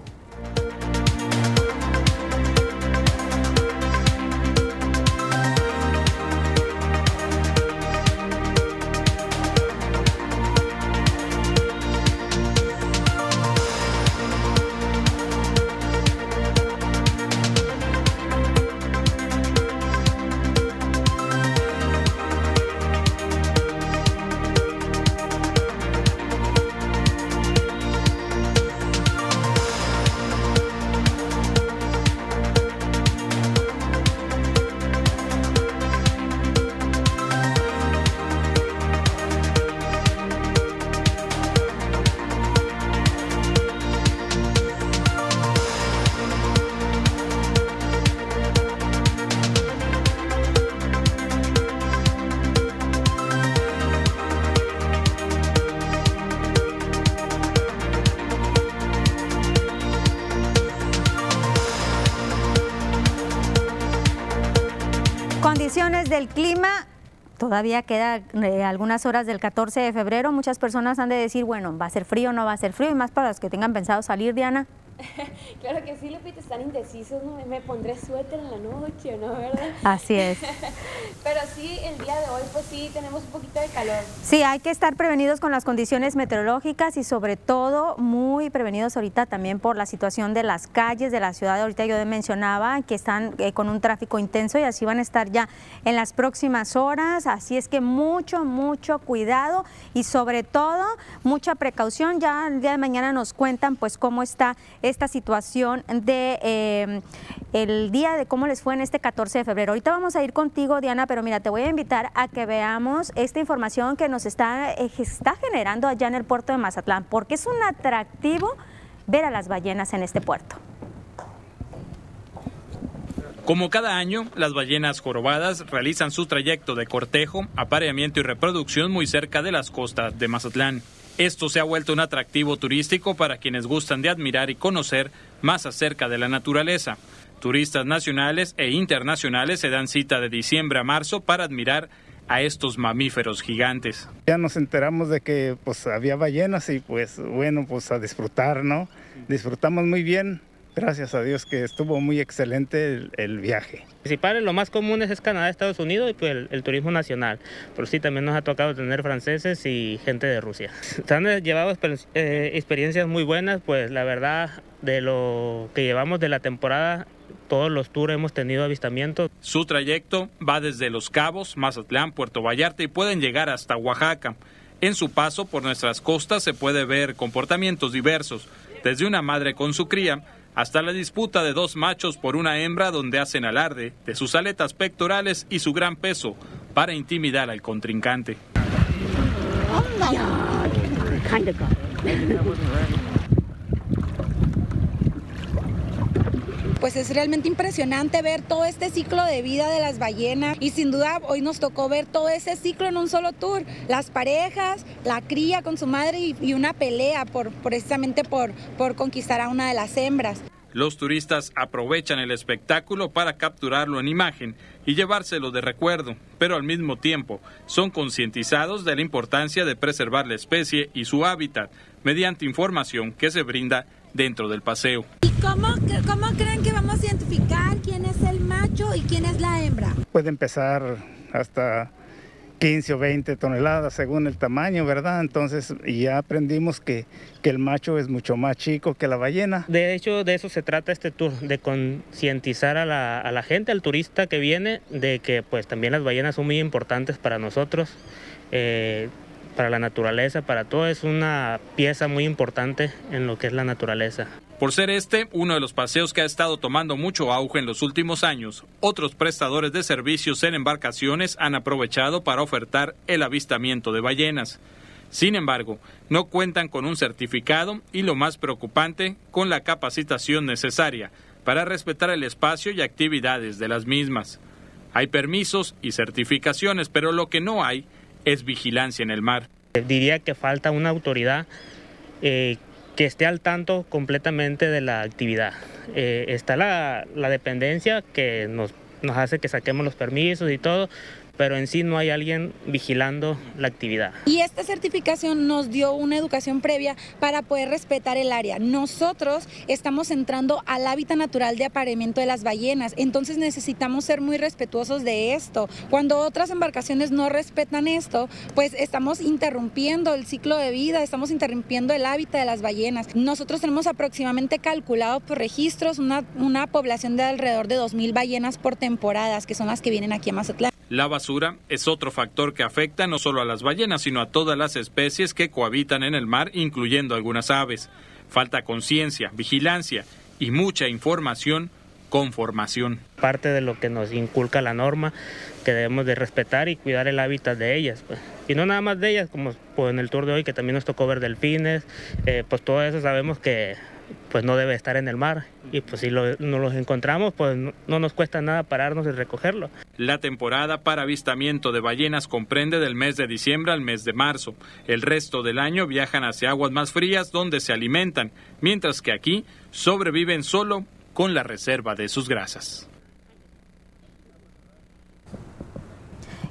Todavía queda eh, algunas horas del 14 de febrero. Muchas personas han de decir, bueno, ¿va a ser frío no va a ser frío? Y más para los que tengan pensado salir, Diana. claro que sí, Lupita, están indecisos, ¿no? Me pondré suéter en la noche, ¿no? ¿Verdad? Así es. Pero sí, el día de hoy, pues sí, tenemos un poquito de calor. Sí, hay que estar prevenidos con las condiciones meteorológicas y sobre todo muy prevenidos ahorita también por la situación de las calles de la ciudad. Ahorita yo mencionaba que están eh, con un tráfico intenso y así van a estar ya en las próximas horas. Así es que mucho, mucho cuidado y sobre todo mucha precaución. Ya el día de mañana nos cuentan pues cómo está esta situación de eh, el día de cómo les fue en este 14 de febrero. Ahorita vamos a ir contigo, Diana, pero mira, te voy a invitar a que veamos esta información que nos está, eh, está generando allá en el puerto de Mazatlán, porque es un atractivo ver a las ballenas en este puerto. Como cada año, las ballenas jorobadas realizan su trayecto de cortejo, apareamiento y reproducción muy cerca de las costas de Mazatlán. Esto se ha vuelto un atractivo turístico para quienes gustan de admirar y conocer más acerca de la naturaleza. Turistas nacionales e internacionales se dan cita de diciembre a marzo para admirar a estos mamíferos gigantes. Ya nos enteramos de que pues había ballenas y pues bueno, pues a disfrutar, ¿no? Disfrutamos muy bien, gracias a Dios que estuvo muy excelente el, viaje. Principal, lo más común es Canadá, Estados Unidos y pues el, turismo nacional. Pero sí, también nos ha tocado tener franceses y gente de Rusia. Se han llevado eh, experiencias muy buenas, pues la verdad de lo que llevamos de la temporada todos los tours hemos tenido avistamientos. Su trayecto va desde Los Cabos, Mazatlán, Puerto Vallarta y pueden llegar hasta Oaxaca. En su paso por nuestras costas se puede ver comportamientos diversos, desde una madre con su cría hasta la disputa de dos machos por una hembra donde hacen alarde de sus aletas pectorales y su gran peso para intimidar al contrincante. pues es realmente impresionante ver todo este ciclo de vida de las ballenas y sin duda hoy nos tocó ver todo ese ciclo en un solo tour, las parejas, la cría con su madre y, una pelea por, precisamente por, por conquistar a una de las hembras. Los turistas aprovechan el espectáculo para capturarlo en imagen y llevárselo de recuerdo, pero al mismo tiempo son concientizados de la importancia de preservar la especie y su hábitat mediante información que se brinda dentro del paseo. ¿Y cómo, cómo creen que vamos a identificar quién es el macho y quién es la hembra? Puede empezar hasta 15 o 20 toneladas según el tamaño, ¿verdad? Entonces ya aprendimos que, que, el macho es mucho más chico que la ballena. De hecho, de eso se trata este tour, de concientizar a la, a la gente, al turista que viene, de que pues también las ballenas son muy importantes para nosotros. Eh, para la naturaleza, para todo, es una pieza muy importante en lo que es la naturaleza. Por ser este uno de los paseos que ha estado tomando mucho auge en los últimos años, otros prestadores de servicios en embarcaciones han aprovechado para ofertar el avistamiento de ballenas. Sin embargo, no cuentan con un certificado y lo más preocupante, con la capacitación necesaria para respetar el espacio y actividades de las mismas. Hay permisos y certificaciones, pero lo que no hay es vigilancia en el mar. Diría que falta una autoridad eh, que esté al tanto completamente de la actividad. Eh, está la, dependencia que nos hace que saquemos los permisos y todo, pero en sí no hay alguien vigilando la actividad. Y esta certificación nos dio una educación previa para poder respetar el área. Nosotros estamos entrando al hábitat natural de apareamiento de las ballenas, entonces necesitamos ser muy respetuosos de esto. Cuando otras embarcaciones no respetan esto, pues estamos interrumpiendo el ciclo de vida, estamos interrumpiendo el hábitat de las ballenas. Nosotros tenemos aproximadamente calculado por registros una, una población de alrededor de 2.000 ballenas por temporadas, que son las que vienen aquí a Mazatlán. La basura es otro factor que afecta no solo a las ballenas, sino a todas las especies que cohabitan en el mar, incluyendo algunas aves. Falta conciencia, vigilancia y mucha información con formación. Parte de lo que nos inculca la norma, que debemos de respetar y cuidar el hábitat de ellas. Pues. Y no nada más de ellas, como pues, en el tour de hoy que también nos tocó ver delfines, eh, pues todo eso sabemos que pues no debe estar en el mar y pues si no los encontramos pues no, no, nos cuesta nada pararnos y recogerlo. La temporada para avistamiento de ballenas comprende del mes de diciembre al mes de marzo. El resto del año viajan hacia aguas más frías donde se alimentan, mientras que aquí sobreviven solo con la reserva de sus grasas.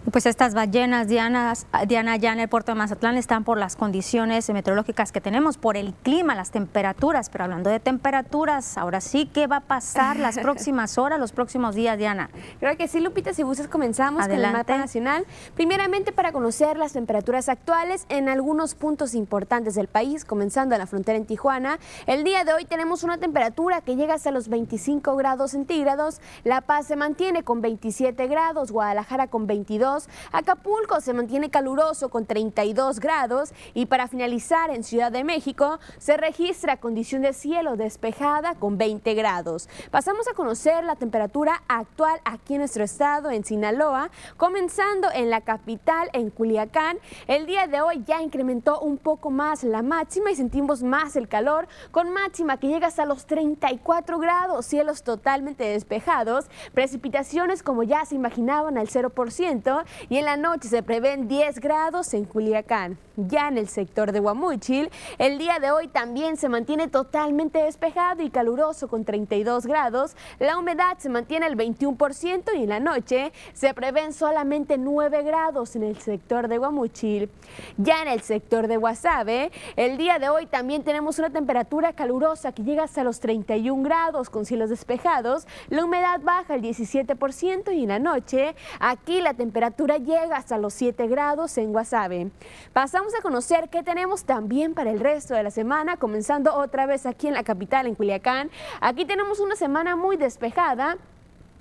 Pues estas ballenas, Diana, Diana, ya en el puerto de Mazatlán están por las condiciones meteorológicas que tenemos, por el clima, las temperaturas. Pero hablando de temperaturas, ahora sí, ¿qué va a pasar las próximas horas, los próximos días, Diana? Creo que sí, Lupita, si gustas comenzamos Adelante. con el mapa nacional. Primeramente para conocer las temperaturas actuales en algunos puntos importantes del país, comenzando en la frontera en Tijuana. El día de hoy tenemos una temperatura que llega hasta los 25 grados centígrados. La Paz se mantiene con 27 grados, Guadalajara con 22 Acapulco se mantiene caluroso con 32 grados y para finalizar en Ciudad de México se registra condición de cielo despejada con 20 grados. Pasamos a conocer la temperatura actual aquí en nuestro estado, en Sinaloa, comenzando en la capital, en Culiacán. El día de hoy ya incrementó un poco más la máxima y sentimos más el calor con máxima que llega hasta los 34 grados, cielos totalmente despejados, precipitaciones como ya se imaginaban al 0% y en la noche se prevén 10 grados en Culiacán. Ya en el sector de Guamúchil, el día de hoy también se mantiene totalmente despejado y caluroso con 32 grados. La humedad se mantiene al 21% y en la noche se prevén solamente 9 grados en el sector de Guamúchil. Ya en el sector de Guasave, el día de hoy también tenemos una temperatura calurosa que llega hasta los 31 grados con cielos despejados. La humedad baja al 17% y en la noche aquí la temperatura llega hasta los 7 grados en Guasave. Pasamos a conocer qué tenemos también para el resto de la semana, comenzando otra vez aquí en la capital, en Culiacán. Aquí tenemos una semana muy despejada.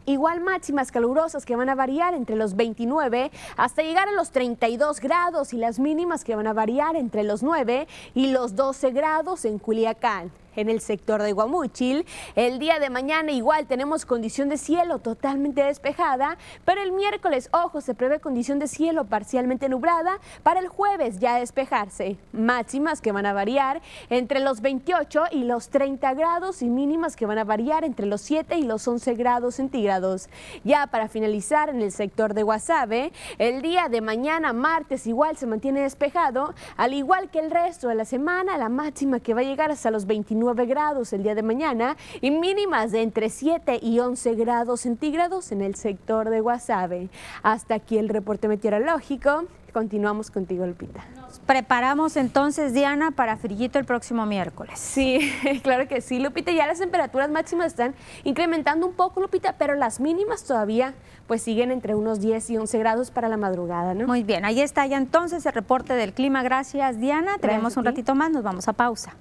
Igual máximas calurosas que van a variar entre los 29 hasta llegar a los 32 grados y las mínimas que van a variar entre los 9 y los 12 grados en Culiacán en el sector de Guamúchil. El día de mañana igual tenemos condición de cielo totalmente despejada, pero el miércoles, ojo, se prevé condición de cielo parcialmente nublada, para el jueves ya despejarse. Máximas que van a variar entre los 28 y los 30 grados y mínimas que van a variar entre los 7 y los 11 grados centígrados. Ya para finalizar en el sector de Guasave, el día de mañana, martes, igual se mantiene despejado, al igual que el resto de la semana, la máxima que va a llegar hasta los 29 grados el día de mañana y mínimas de entre 7 y 11 grados centígrados en el sector de Guasave. Hasta aquí el reporte meteorológico. Continuamos contigo, Lupita. Nos preparamos entonces, Diana, para frillito el próximo miércoles. Sí, claro que sí, Lupita. Ya las temperaturas máximas están incrementando un poco, Lupita, pero las mínimas todavía pues siguen entre unos 10 y 11 grados para la madrugada, ¿no? Muy bien, ahí está ya entonces el reporte del clima. Gracias, Diana. Tenemos un ratito más, nos vamos a pausa.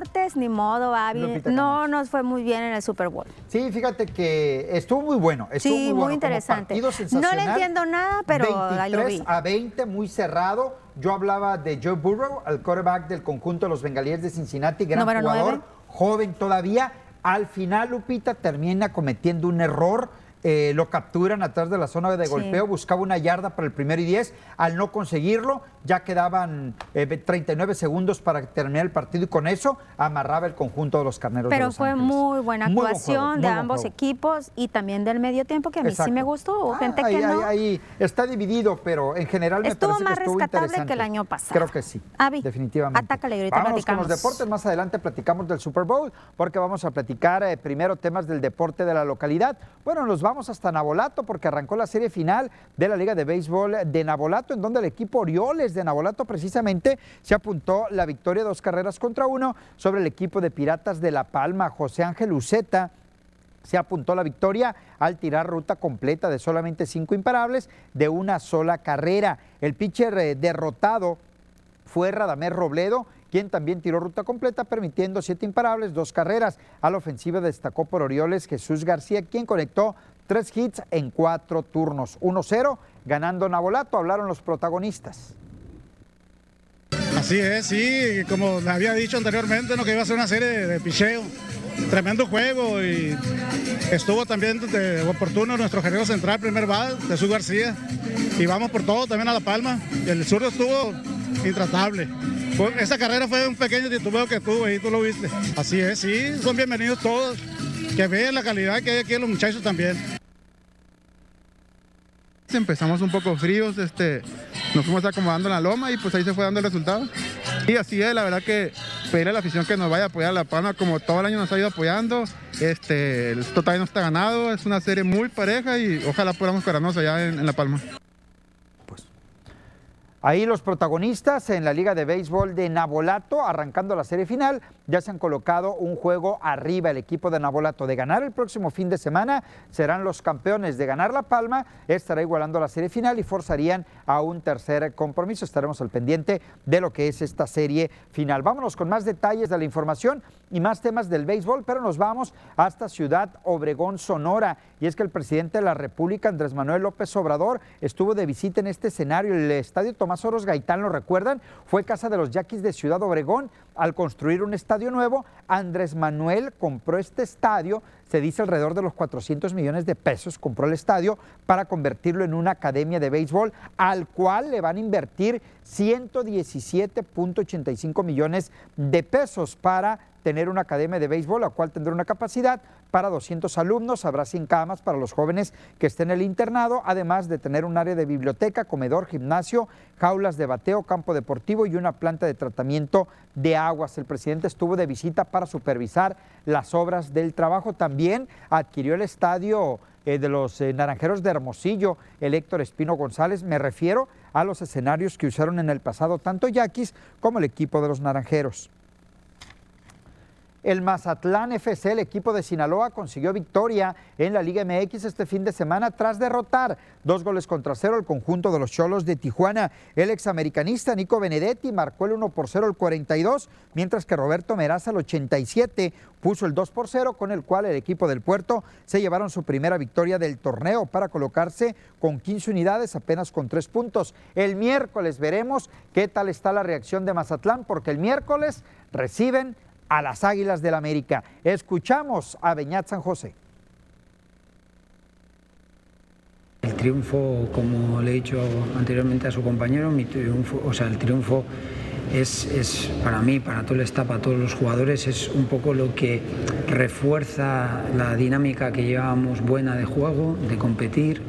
Deportes, ni modo. Lupita No nos fue muy bien en el Super Bowl. Sí, fíjate que estuvo muy bueno. Estuvo Sí, muy, bueno, interesante. No le entiendo nada, pero ahí lo 23 vi. a 20, muy cerrado. Yo hablaba de Joe Burrow, el quarterback del conjunto de los bengalíes de Cincinnati, gran Número jugador, joven todavía. Al final, Lupita termina cometiendo un error. Eh, lo capturan atrás de la zona de Sí. golpeo, buscaba una yarda para el primero y 10. Al no conseguirlo, ya quedaban eh, 39 segundos para terminar el partido y con eso amarraba el conjunto de los carneros de Pero Los fue Ángeles. muy buena Muy buen actuación juego, de ambos equipos y también del medio tiempo, que a mí sí me gustó. Hubo gente ahí, que no. ahí- ahí está dividido, pero en general me Estuvo parece más que estuvo rescatable que el año pasado. Creo que sí. Avi, definitivamente. atácale y ahorita Vámonos platicamos. con los deportes. Más adelante platicamos del Super Bowl, porque vamos a platicar eh, primero temas del deporte de la localidad. Bueno, nos vamos hasta Nabolato, porque arrancó la serie final de la Liga de Béisbol de Nabolato, en donde el equipo Orioles de Nabolato precisamente se apuntó la victoria dos carreras contra uno sobre el equipo de Piratas de La Palma. José Ángel Uceta se apuntó la victoria al tirar ruta completa de solamente cinco imparables de una sola carrera. El pitcher eh, derrotado fue Radamés Robledo, quien también tiró ruta completa, permitiendo siete imparables, dos carreras. A la ofensiva destacó por Orioles Jesús García, quien conectó tres hits en cuatro turnos. 1-0, ganando Nabolato, hablaron los protagonistas. Así es, sí, como había dicho anteriormente, ¿no? que iba a ser una serie de, de picheo. Tremendo juego y estuvo también de oportuno nuestro gerente central, primer bal, Jesús García. Y vamos por todo también a La Palma. Y el zurdo estuvo intratable. Esa carrera fue un pequeño titubeo que tuvo ahí, tú lo viste. Así es, sí, son bienvenidos todos. Que vean la calidad que hay aquí en los muchachos también. Empezamos un poco fríos, este, nos fuimos acomodando en la loma y pues ahí se fue dando el resultado. Y así es, la verdad que pedirle a la afición que nos vaya a apoyar a La Palma como todo el año nos ha ido apoyando. Este, esto no está ganado, es una serie muy pareja y ojalá podamos quedarnos allá en La Palma. Ahí los protagonistas en la Liga de Béisbol de Nabolato, arrancando la serie final, ya se han colocado un juego arriba. El equipo de Nabolato de ganar el próximo fin de semana serán los campeones. De ganar La Palma estará igualando la serie final y forzarían a un tercer compromiso. Estaremos al pendiente de lo que es esta serie final. Vámonos con más detalles de la información y más temas del béisbol, pero nos vamos hasta Ciudad Obregón, Sonora. Y es que el presidente de la República, Andrés Manuel López Obrador, estuvo de visita en este escenario. El estadio Tomás Oros Gaitán, lo recuerdan, fue casa de los Yaquis de Ciudad Obregón. Al construir un estadio nuevo, Andrés Manuel compró este estadio, se dice alrededor de los 400 millones de pesos, compró el estadio para convertirlo en una academia de béisbol, al cual le van a invertir 117.85 millones de pesos para tener una academia de béisbol, la cual tendrá una capacidad para 200 alumnos, habrá 100 camas para los jóvenes que estén en el internado, además de tener un área de biblioteca, comedor, gimnasio, jaulas de bateo, campo deportivo y una planta de tratamiento de aguas. El presidente estuvo de visita para supervisar las obras del trabajo. También adquirió el estadio eh, de los eh, Naranjeros de Hermosillo, el Héctor Espino González. Me refiero a los escenarios que usaron en el pasado tanto Yaquis como el equipo de los Naranjeros. El Mazatlán FC, el equipo de Sinaloa, consiguió victoria en la Liga MX este fin de semana tras derrotar dos goles contra cero al conjunto de los Cholos de Tijuana. El examericanista Nico Benedetti marcó el 1 por 0 al 42, mientras que Roberto Meraza al 87 puso el 2 por 0, con el cual el equipo del Puerto se llevaron su primera victoria del torneo para colocarse con 15 unidades, apenas con 3 puntos. El miércoles veremos qué tal está la reacción de Mazatlán, porque el miércoles reciben a las Águilas del América. Escuchamos a Beñat San José. El triunfo, como le he dicho anteriormente a su compañero, mi triunfo, o sea, el triunfo es, es para mí, para todo el staff, para todos los jugadores, es un poco lo que refuerza la dinámica que llevábamos buena de juego, de competir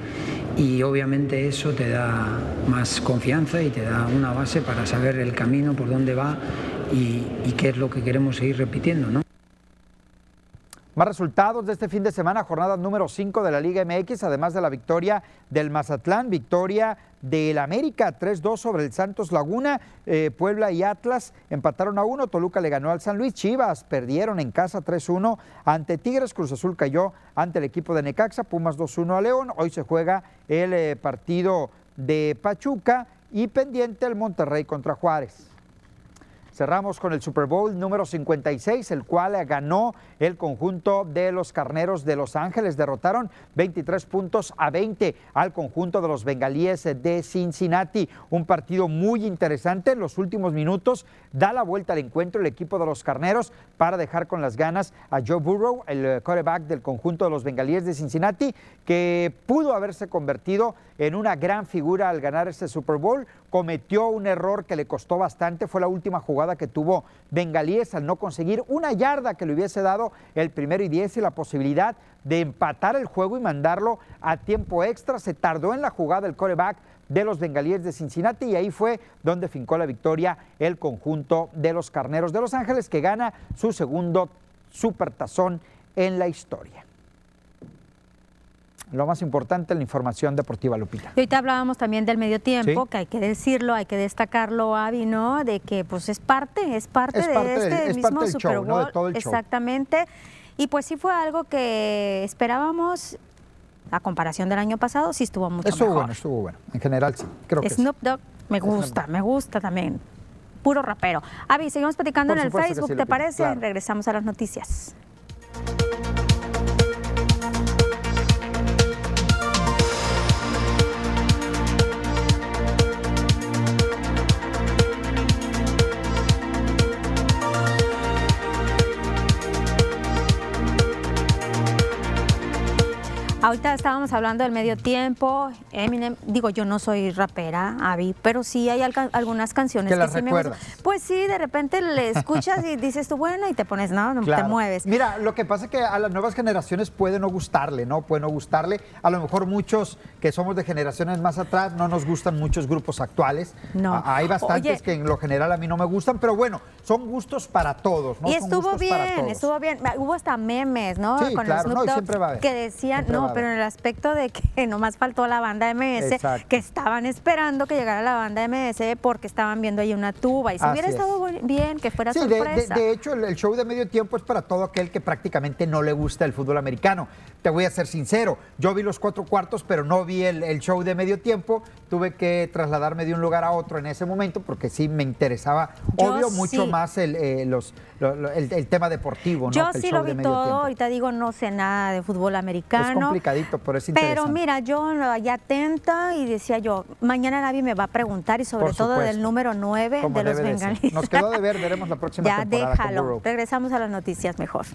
y obviamente eso te da más confianza y te da una base para saber el camino, por dónde va y, y qué es lo que queremos seguir repitiendo, ¿no? Más resultados de este fin de semana, jornada número 5 de la Liga MX, además de la victoria del Mazatlán, victoria del América 3-2 sobre el Santos Laguna, eh, Puebla y Atlas empataron a 1, Toluca le ganó al San Luis, Chivas perdieron en casa 3-1 ante Tigres, Cruz Azul cayó ante el equipo de Necaxa, Pumas 2-1 a León, hoy se juega el eh, partido de Pachuca y pendiente el Monterrey contra Juárez. Cerramos con el Super Bowl número 56, el cual ganó el conjunto de los Carneros de Los Ángeles. Derrotaron 23 puntos a 20 al conjunto de los Bengalíes de Cincinnati. Un partido muy interesante. En los últimos minutos da la vuelta al encuentro el equipo de los Carneros para dejar con las ganas a Joe Burrow, el quarterback del conjunto de los Bengalíes de Cincinnati, que pudo haberse convertido en una gran figura al ganar este Super Bowl. Cometió un error que le costó bastante. Fue la última jugada que tuvo Bengalíes al no conseguir una yarda que le hubiese dado el primero y diez y la posibilidad de empatar el juego y mandarlo a tiempo extra. Se tardó en la jugada el coreback de los bengalíes de Cincinnati y ahí fue donde fincó la victoria el conjunto de los Carneros de Los Ángeles que gana su segundo supertazón en la historia lo más importante, la información deportiva, Lupita. Y ahorita hablábamos también del medio tiempo, que hay que decirlo, hay que destacarlo, Avi, ¿no? De que pues es parte, es parte de este mismo Super Bowl. Exactamente. Y pues sí fue algo que esperábamos a comparación del año pasado, sí estuvo mucho estuvo mejor. bueno, estuvo bueno. En general sí, creo que Snoop Dogg me gusta, me gusta también. Puro rapero. Avi, seguimos platicando en el Facebook, ¿te parece? Regresamos a las noticias. Ahorita estábamos hablando del medio tiempo, Eminem, digo yo no soy rapera, Avi, pero sí hay algunas canciones que, sí me gustan. Pues sí, de repente le escuchas y dices tú, bueno, y te pones, no, te mueves. Mira, lo que pasa es que a las nuevas generaciones puede no gustarle, ¿no? Puede no gustarle. A lo mejor muchos que somos de generaciones más atrás no nos gustan muchos grupos actuales. No. hay bastantes que en lo general a mí no me gustan, pero bueno, son gustos para todos, ¿no? Y estuvo bien, estuvo bien. Hubo hasta memes, ¿no? Sí, Con claro, no, siempre va a haber. Que decían, no, pero en el aspecto de que nomás faltó la banda MS, que estaban esperando que llegara la banda MS porque estaban viendo ahí una tuba. Y si hubiera estado bien, que fuera sorpresa. De, hecho, el, show de medio tiempo es para todo aquel que prácticamente no le gusta el fútbol americano. Te voy a ser sincero, yo vi los cuatro cuartos, pero no vi el, show de medio tiempo. Tuve que trasladarme de un lugar a otro en ese momento porque sí me interesaba, obvio, mucho más el, eh, los, el, tema deportivo. ¿no? Yo sí lo vi todo, ahorita digo no sé nada de fútbol americano. Es complicadito, pero es Pero mira, yo ya atenta y decía yo, mañana nadie me va a preguntar y sobre todo del número 9 de los bengalíes. Nos quedó de ver, veremos la próxima ya, temporada. Ya, déjalo. Regresamos a las noticias mejor.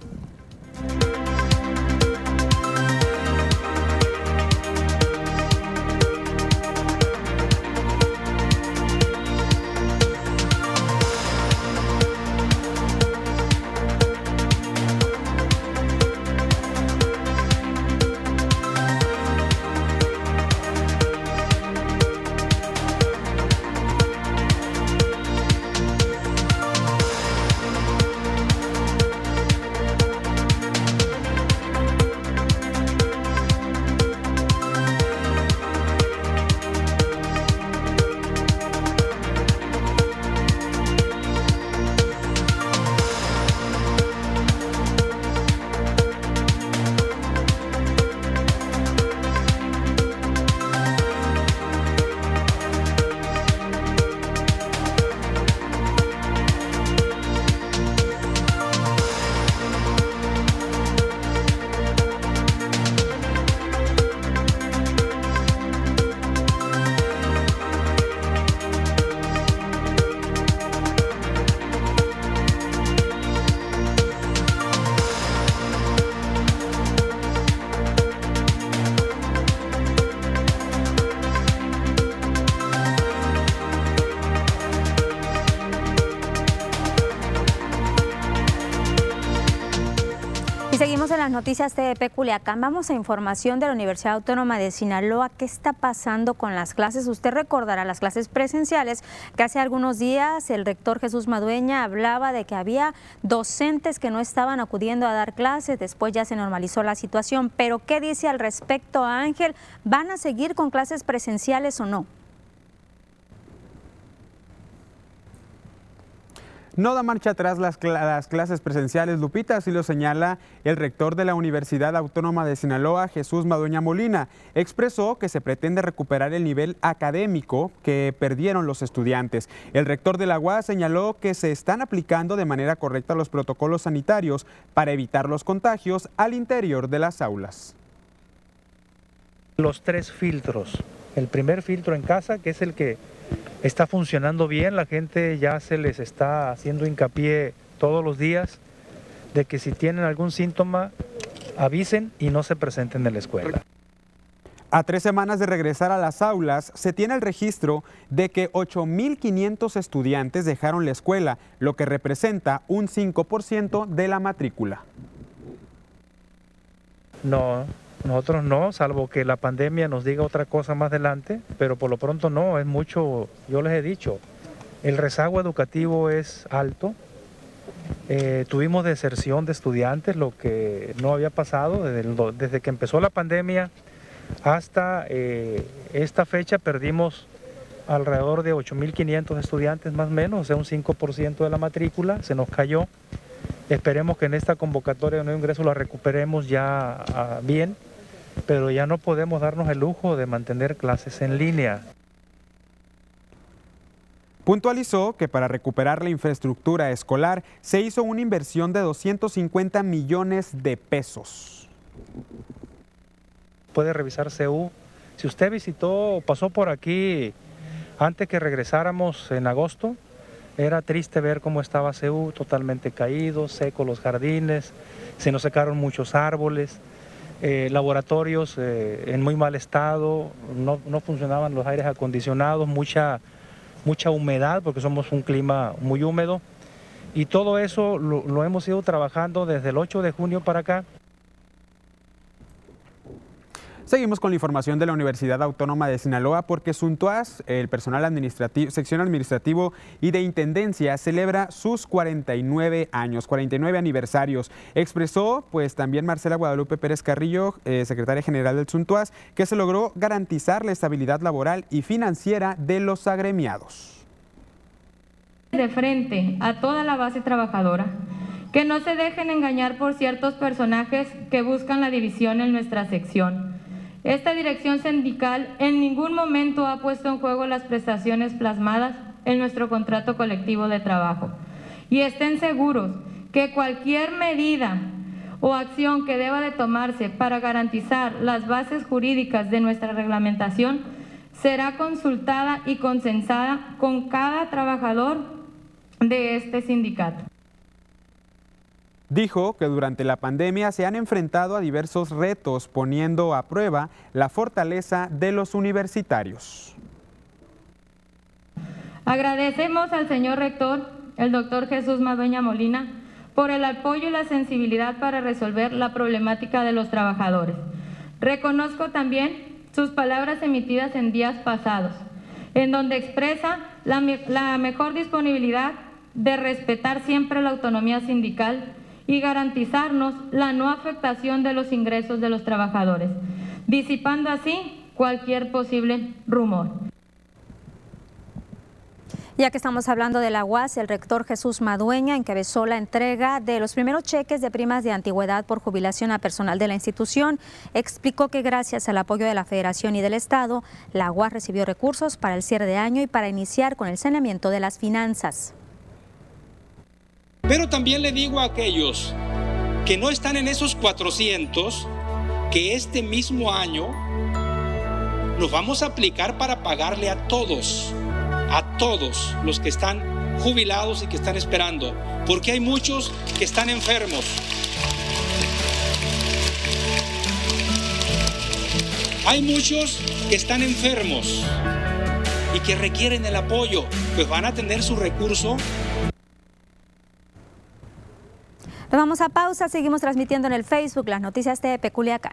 Noticias de Culiacán. Vamos a información de la Universidad Autónoma de Sinaloa. ¿Qué está pasando con las clases? Usted recordará las clases presenciales que hace algunos días el rector Jesús Madueña hablaba de que había docentes que no estaban acudiendo a dar clases. Después ya se normalizó la situación. Pero ¿qué dice al respecto Ángel? ¿Van a seguir con clases presenciales o no? No da marcha atrás las, las, clases presenciales, Lupita, así lo señala el rector de la Universidad Autónoma de Sinaloa, Jesús Madueña Molina. Expresó que se pretende recuperar el nivel académico que perdieron los estudiantes. El rector de la UAS señaló que se están aplicando de manera correcta los protocolos sanitarios para evitar los contagios al interior de las aulas. Los tres filtros. El primer filtro en casa, que es el que está funcionando bien, la gente ya se les está haciendo hincapié todos los días de que si tienen algún síntoma avisen y no se presenten en la escuela. A tres semanas de regresar a las aulas, se tiene el registro de que 8.500 estudiantes dejaron la escuela, lo que representa un 5% de la matrícula. No, nosotros no, salvo que la pandemia nos diga otra cosa más adelante, pero por lo pronto no, es mucho, yo les he dicho, el rezago educativo es alto. Eh, tuvimos deserción de estudiantes, lo que no había pasado desde, que empezó la pandemia hasta eh, esta fecha perdimos alrededor de 8.500 estudiantes más o menos, o sea un 5% de la matrícula, se nos cayó. Esperemos que en esta convocatoria de nuevo ingreso la recuperemos ya ah, bien pero ya no podemos darnos el lujo de mantener clases en línea. Puntualizó que para recuperar la infraestructura escolar se hizo una inversión de 250 millones de pesos. Puede revisar CEU. Si usted visitó o pasó por aquí antes que regresáramos en agosto, era triste ver cómo estaba CEU, totalmente caído, seco los jardines, se nos secaron muchos árboles. Eh, laboratorios eh, en muy mal estado, no, funcionaban los aires acondicionados, mucha, mucha humedad porque somos un clima muy húmedo y todo eso lo hemos ido trabajando desde el 8 de junio para acá. Seguimos con la información de la Universidad Autónoma de Sinaloa porque Suntuaz, el personal administrativo, sección administrativo y de intendencia celebra sus 49 años, 49 aniversarios. Expresó pues también Marcela Guadalupe Pérez Carrillo, eh, secretaria general del Suntuaz, que se logró garantizar la estabilidad laboral y financiera de los agremiados. De frente a toda la base trabajadora, que no se dejen engañar por ciertos personajes que buscan la división en nuestra sección esta dirección sindical en ningún momento ha puesto en juego las prestaciones plasmadas en nuestro contrato colectivo de trabajo. Y estén seguros que cualquier medida o acción que deba de tomarse para garantizar las bases jurídicas de nuestra reglamentación será consultada y consensada con cada trabajador de este sindicato. Dijo que durante la pandemia se han enfrentado a diversos retos poniendo a prueba la fortaleza de los universitarios. Agradecemos al señor rector, el doctor Jesús Madueña Molina, por el apoyo y la sensibilidad para resolver la problemática de los trabajadores. Reconozco también sus palabras emitidas en días pasados, en donde expresa la, la mejor disponibilidad de respetar siempre la autonomía sindical y garantizarnos la no afectación de los ingresos de los trabajadores, disipando así cualquier posible rumor. Ya que estamos hablando de la UAS, el rector Jesús Madueña encabezó la entrega de los primeros cheques de primas de antigüedad por jubilación a personal de la institución. Explicó que gracias al apoyo de la Federación y del Estado, la UAS recibió recursos para el cierre de año y para iniciar con el saneamiento de las finanzas. Pero también le digo a aquellos que no están en esos 400 que este mismo año nos vamos a aplicar para pagarle a todos, a todos los que están jubilados y que están esperando, porque hay muchos que están enfermos. Hay muchos que están enfermos y que requieren el apoyo, pues van a tener su recurso Nos vamos a pausa, seguimos transmitiendo en el Facebook las noticias de Peculiacán.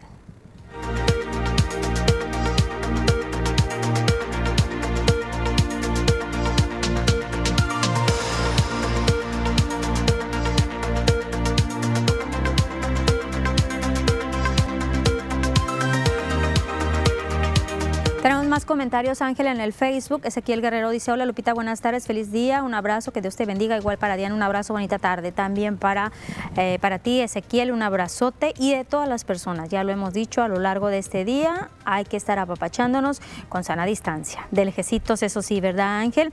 Más comentarios, Ángel, en el Facebook. Ezequiel Guerrero dice, hola Lupita, buenas tardes, feliz día, un abrazo, que Dios te bendiga. Igual para Diana, un abrazo, bonita tarde. También para, eh, para ti, Ezequiel, un abrazote. Y de todas las personas, ya lo hemos dicho a lo largo de este día, hay que estar apapachándonos con sana distancia. De lejecitos, eso sí, ¿verdad, Ángel?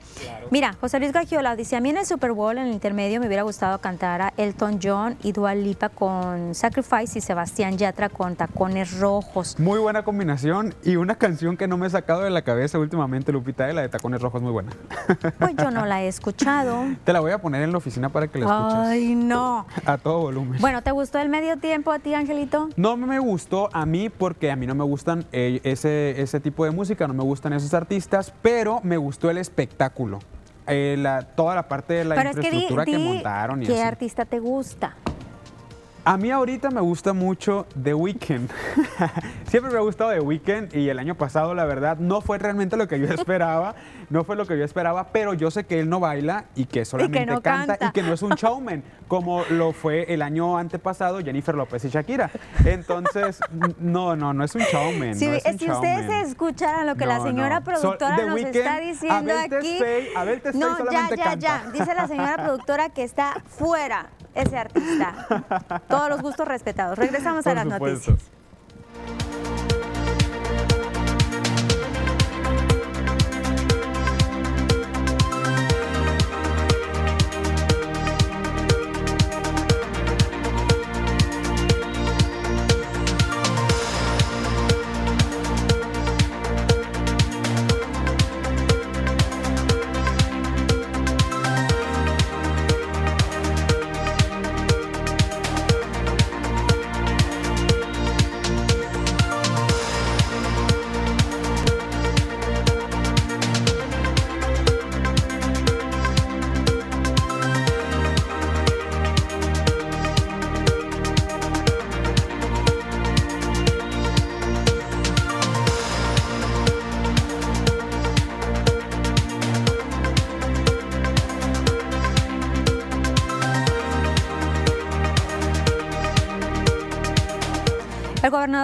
Mira, José Luis Gagiola dice, a mí en el Super Bowl, en el intermedio, me hubiera gustado cantar a Elton John y Dua Lipa con Sacrifice y Sebastián Yatra con Tacones Rojos. Muy buena combinación y una canción que no me he sacado de la cabeza últimamente, Lupita, de la de Tacones Rojos, muy buena. Pues yo no la he escuchado. Te la voy a poner en la oficina para que la escuches. Ay, no. A todo volumen. Bueno, ¿te gustó el medio tiempo a ti, Angelito? No me gustó a mí porque a mí no me gustan eh, ese, ese tipo de música, no me gustan esos artistas, pero me gustó el espectáculo. Eh, la- toda la parte de la Pero es que di- infraestructura que, montaron y ¿Qué así. artista te gusta? A mí ahorita me gusta mucho The Weeknd. Siempre me ha gustado The Weeknd y el año pasado la verdad no fue realmente lo que yo esperaba, no fue lo que yo esperaba, pero yo sé que él no baila y que solamente no canta, canta. y que no es un showman, como lo fue el año antepasado Jennifer López y Shakira. Entonces, no, no, no es un showman. Si, no es un si ustedes showman. escucharan lo que la señora productora So- nos Weeknd, está diciendo Abel aquí. Tesfaye- Abel no, ya, ya, canta. ya. Dice la señora productora que está fuera ese artista. Todos los gustos respetados. Regresamos a las supuesto. noticias.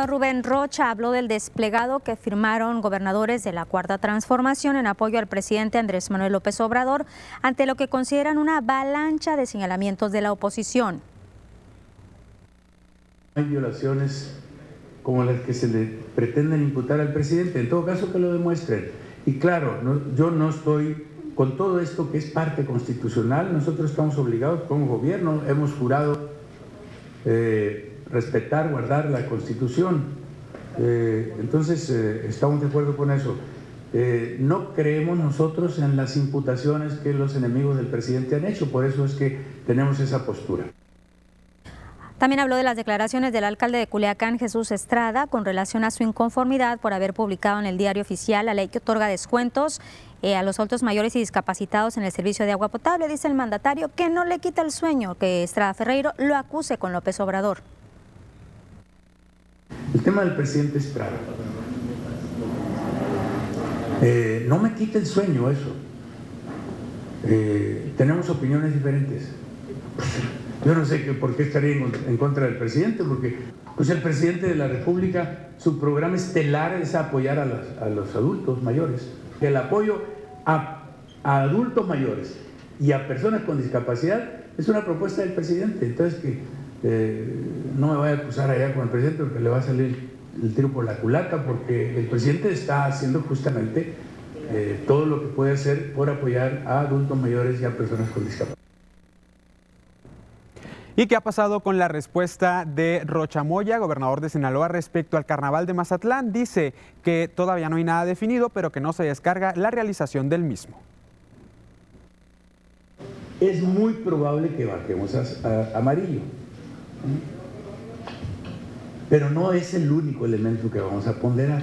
Rubén Rocha habló del desplegado que firmaron gobernadores de la Cuarta Transformación en apoyo al presidente Andrés Manuel López Obrador ante lo que consideran una avalancha de señalamientos de la oposición. Hay violaciones como las que se le pretenden imputar al presidente, en todo caso que lo demuestren. Y claro, yo no estoy con todo esto que es parte constitucional, nosotros estamos obligados como gobierno, hemos jurado eh, respetar, guardar la constitución. Eh, entonces, eh, estamos de acuerdo con eso. Eh, no creemos nosotros en las imputaciones que los enemigos del presidente han hecho, por eso es que tenemos esa postura. También habló de las declaraciones del alcalde de Culiacán, Jesús Estrada, con relación a su inconformidad por haber publicado en el diario oficial la ley que otorga descuentos a los adultos mayores y discapacitados en el servicio de agua potable. Dice el mandatario que no le quita el sueño que Estrada Ferreiro lo acuse con López Obrador. El tema del presidente Estrada. Eh, no me quita el sueño eso. Eh, tenemos opiniones diferentes. Yo no sé que, por qué estaría en, contra del presidente, porque pues el presidente de la República, su programa estelar es apoyar a los adultos mayores. El apoyo a, a adultos mayores y a personas con discapacidad es una propuesta del presidente. Entonces, que eh, no me vaya a acusar allá con el presidente porque le va a salir el tiro por la culata, porque el presidente está haciendo justamente eh, todo lo que puede hacer por apoyar a adultos mayores y a personas con discapacidad. ¿Y qué ha pasado con la respuesta de Rochamoya, gobernador de Sinaloa, respecto al carnaval de Mazatlán? Dice que todavía no hay nada definido, pero que no se descarga la realización del mismo. es muy probable que bajemos a, a- amarillo. Pero no es el único elemento que vamos a ponderar.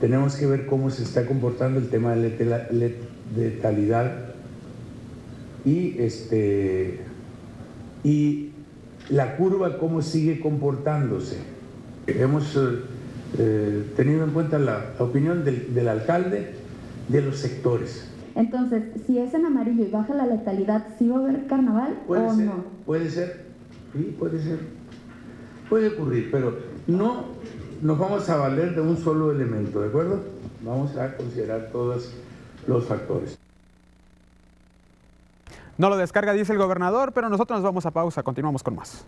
Tenemos que ver cómo se está comportando el tema de letalidad y, este, y la curva cómo sigue comportándose. Hemos eh, eh, tenido en cuenta la opinión del, del alcalde de los sectores. Entonces, si es en amarillo y baja la letalidad, ¿sí va a haber carnaval Puede o ser, no? puede ser, sí, puede ser. Puede ocurrir, pero no nos vamos a valer de un solo elemento, ¿de acuerdo? vamos a considerar todos los factores. No lo descarga, dice el gobernador, pero nosotros nos vamos a pausa, continuamos con más.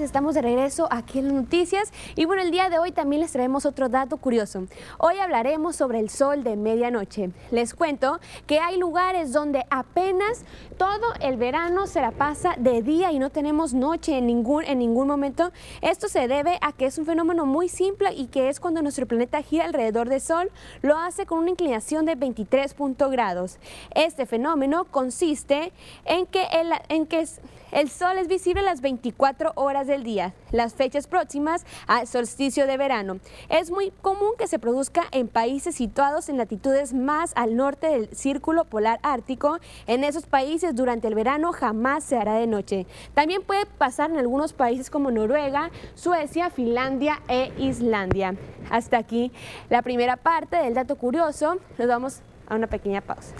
Estamos de regreso aquí en las noticias y bueno, el día de hoy también les traemos otro dato curioso. Hoy hablaremos sobre el sol de medianoche. Les cuento que hay lugares donde apenas todo el verano se la pasa de día y no tenemos noche en ningún, en ningún momento. Esto se debe a que es un fenómeno muy simple y que es cuando nuestro planeta gira alrededor del sol, lo hace con una inclinación de 23 grados. Este fenómeno consiste en que el, en que el sol es visible las 24 horas del día, las fechas próximas al solsticio de verano. Es muy común que se produzca en países situados en latitudes más al norte del círculo polar ártico. En esos países durante el verano jamás se hará de noche. También puede pasar en algunos países como Noruega, Suecia, Finlandia e Islandia. Hasta aquí la primera parte del dato curioso. Nos vamos a una pequeña pausa.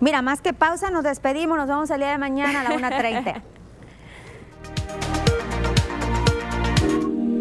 Mira, más que pausa, nos despedimos. Nos vemos el día de mañana a la 1.30.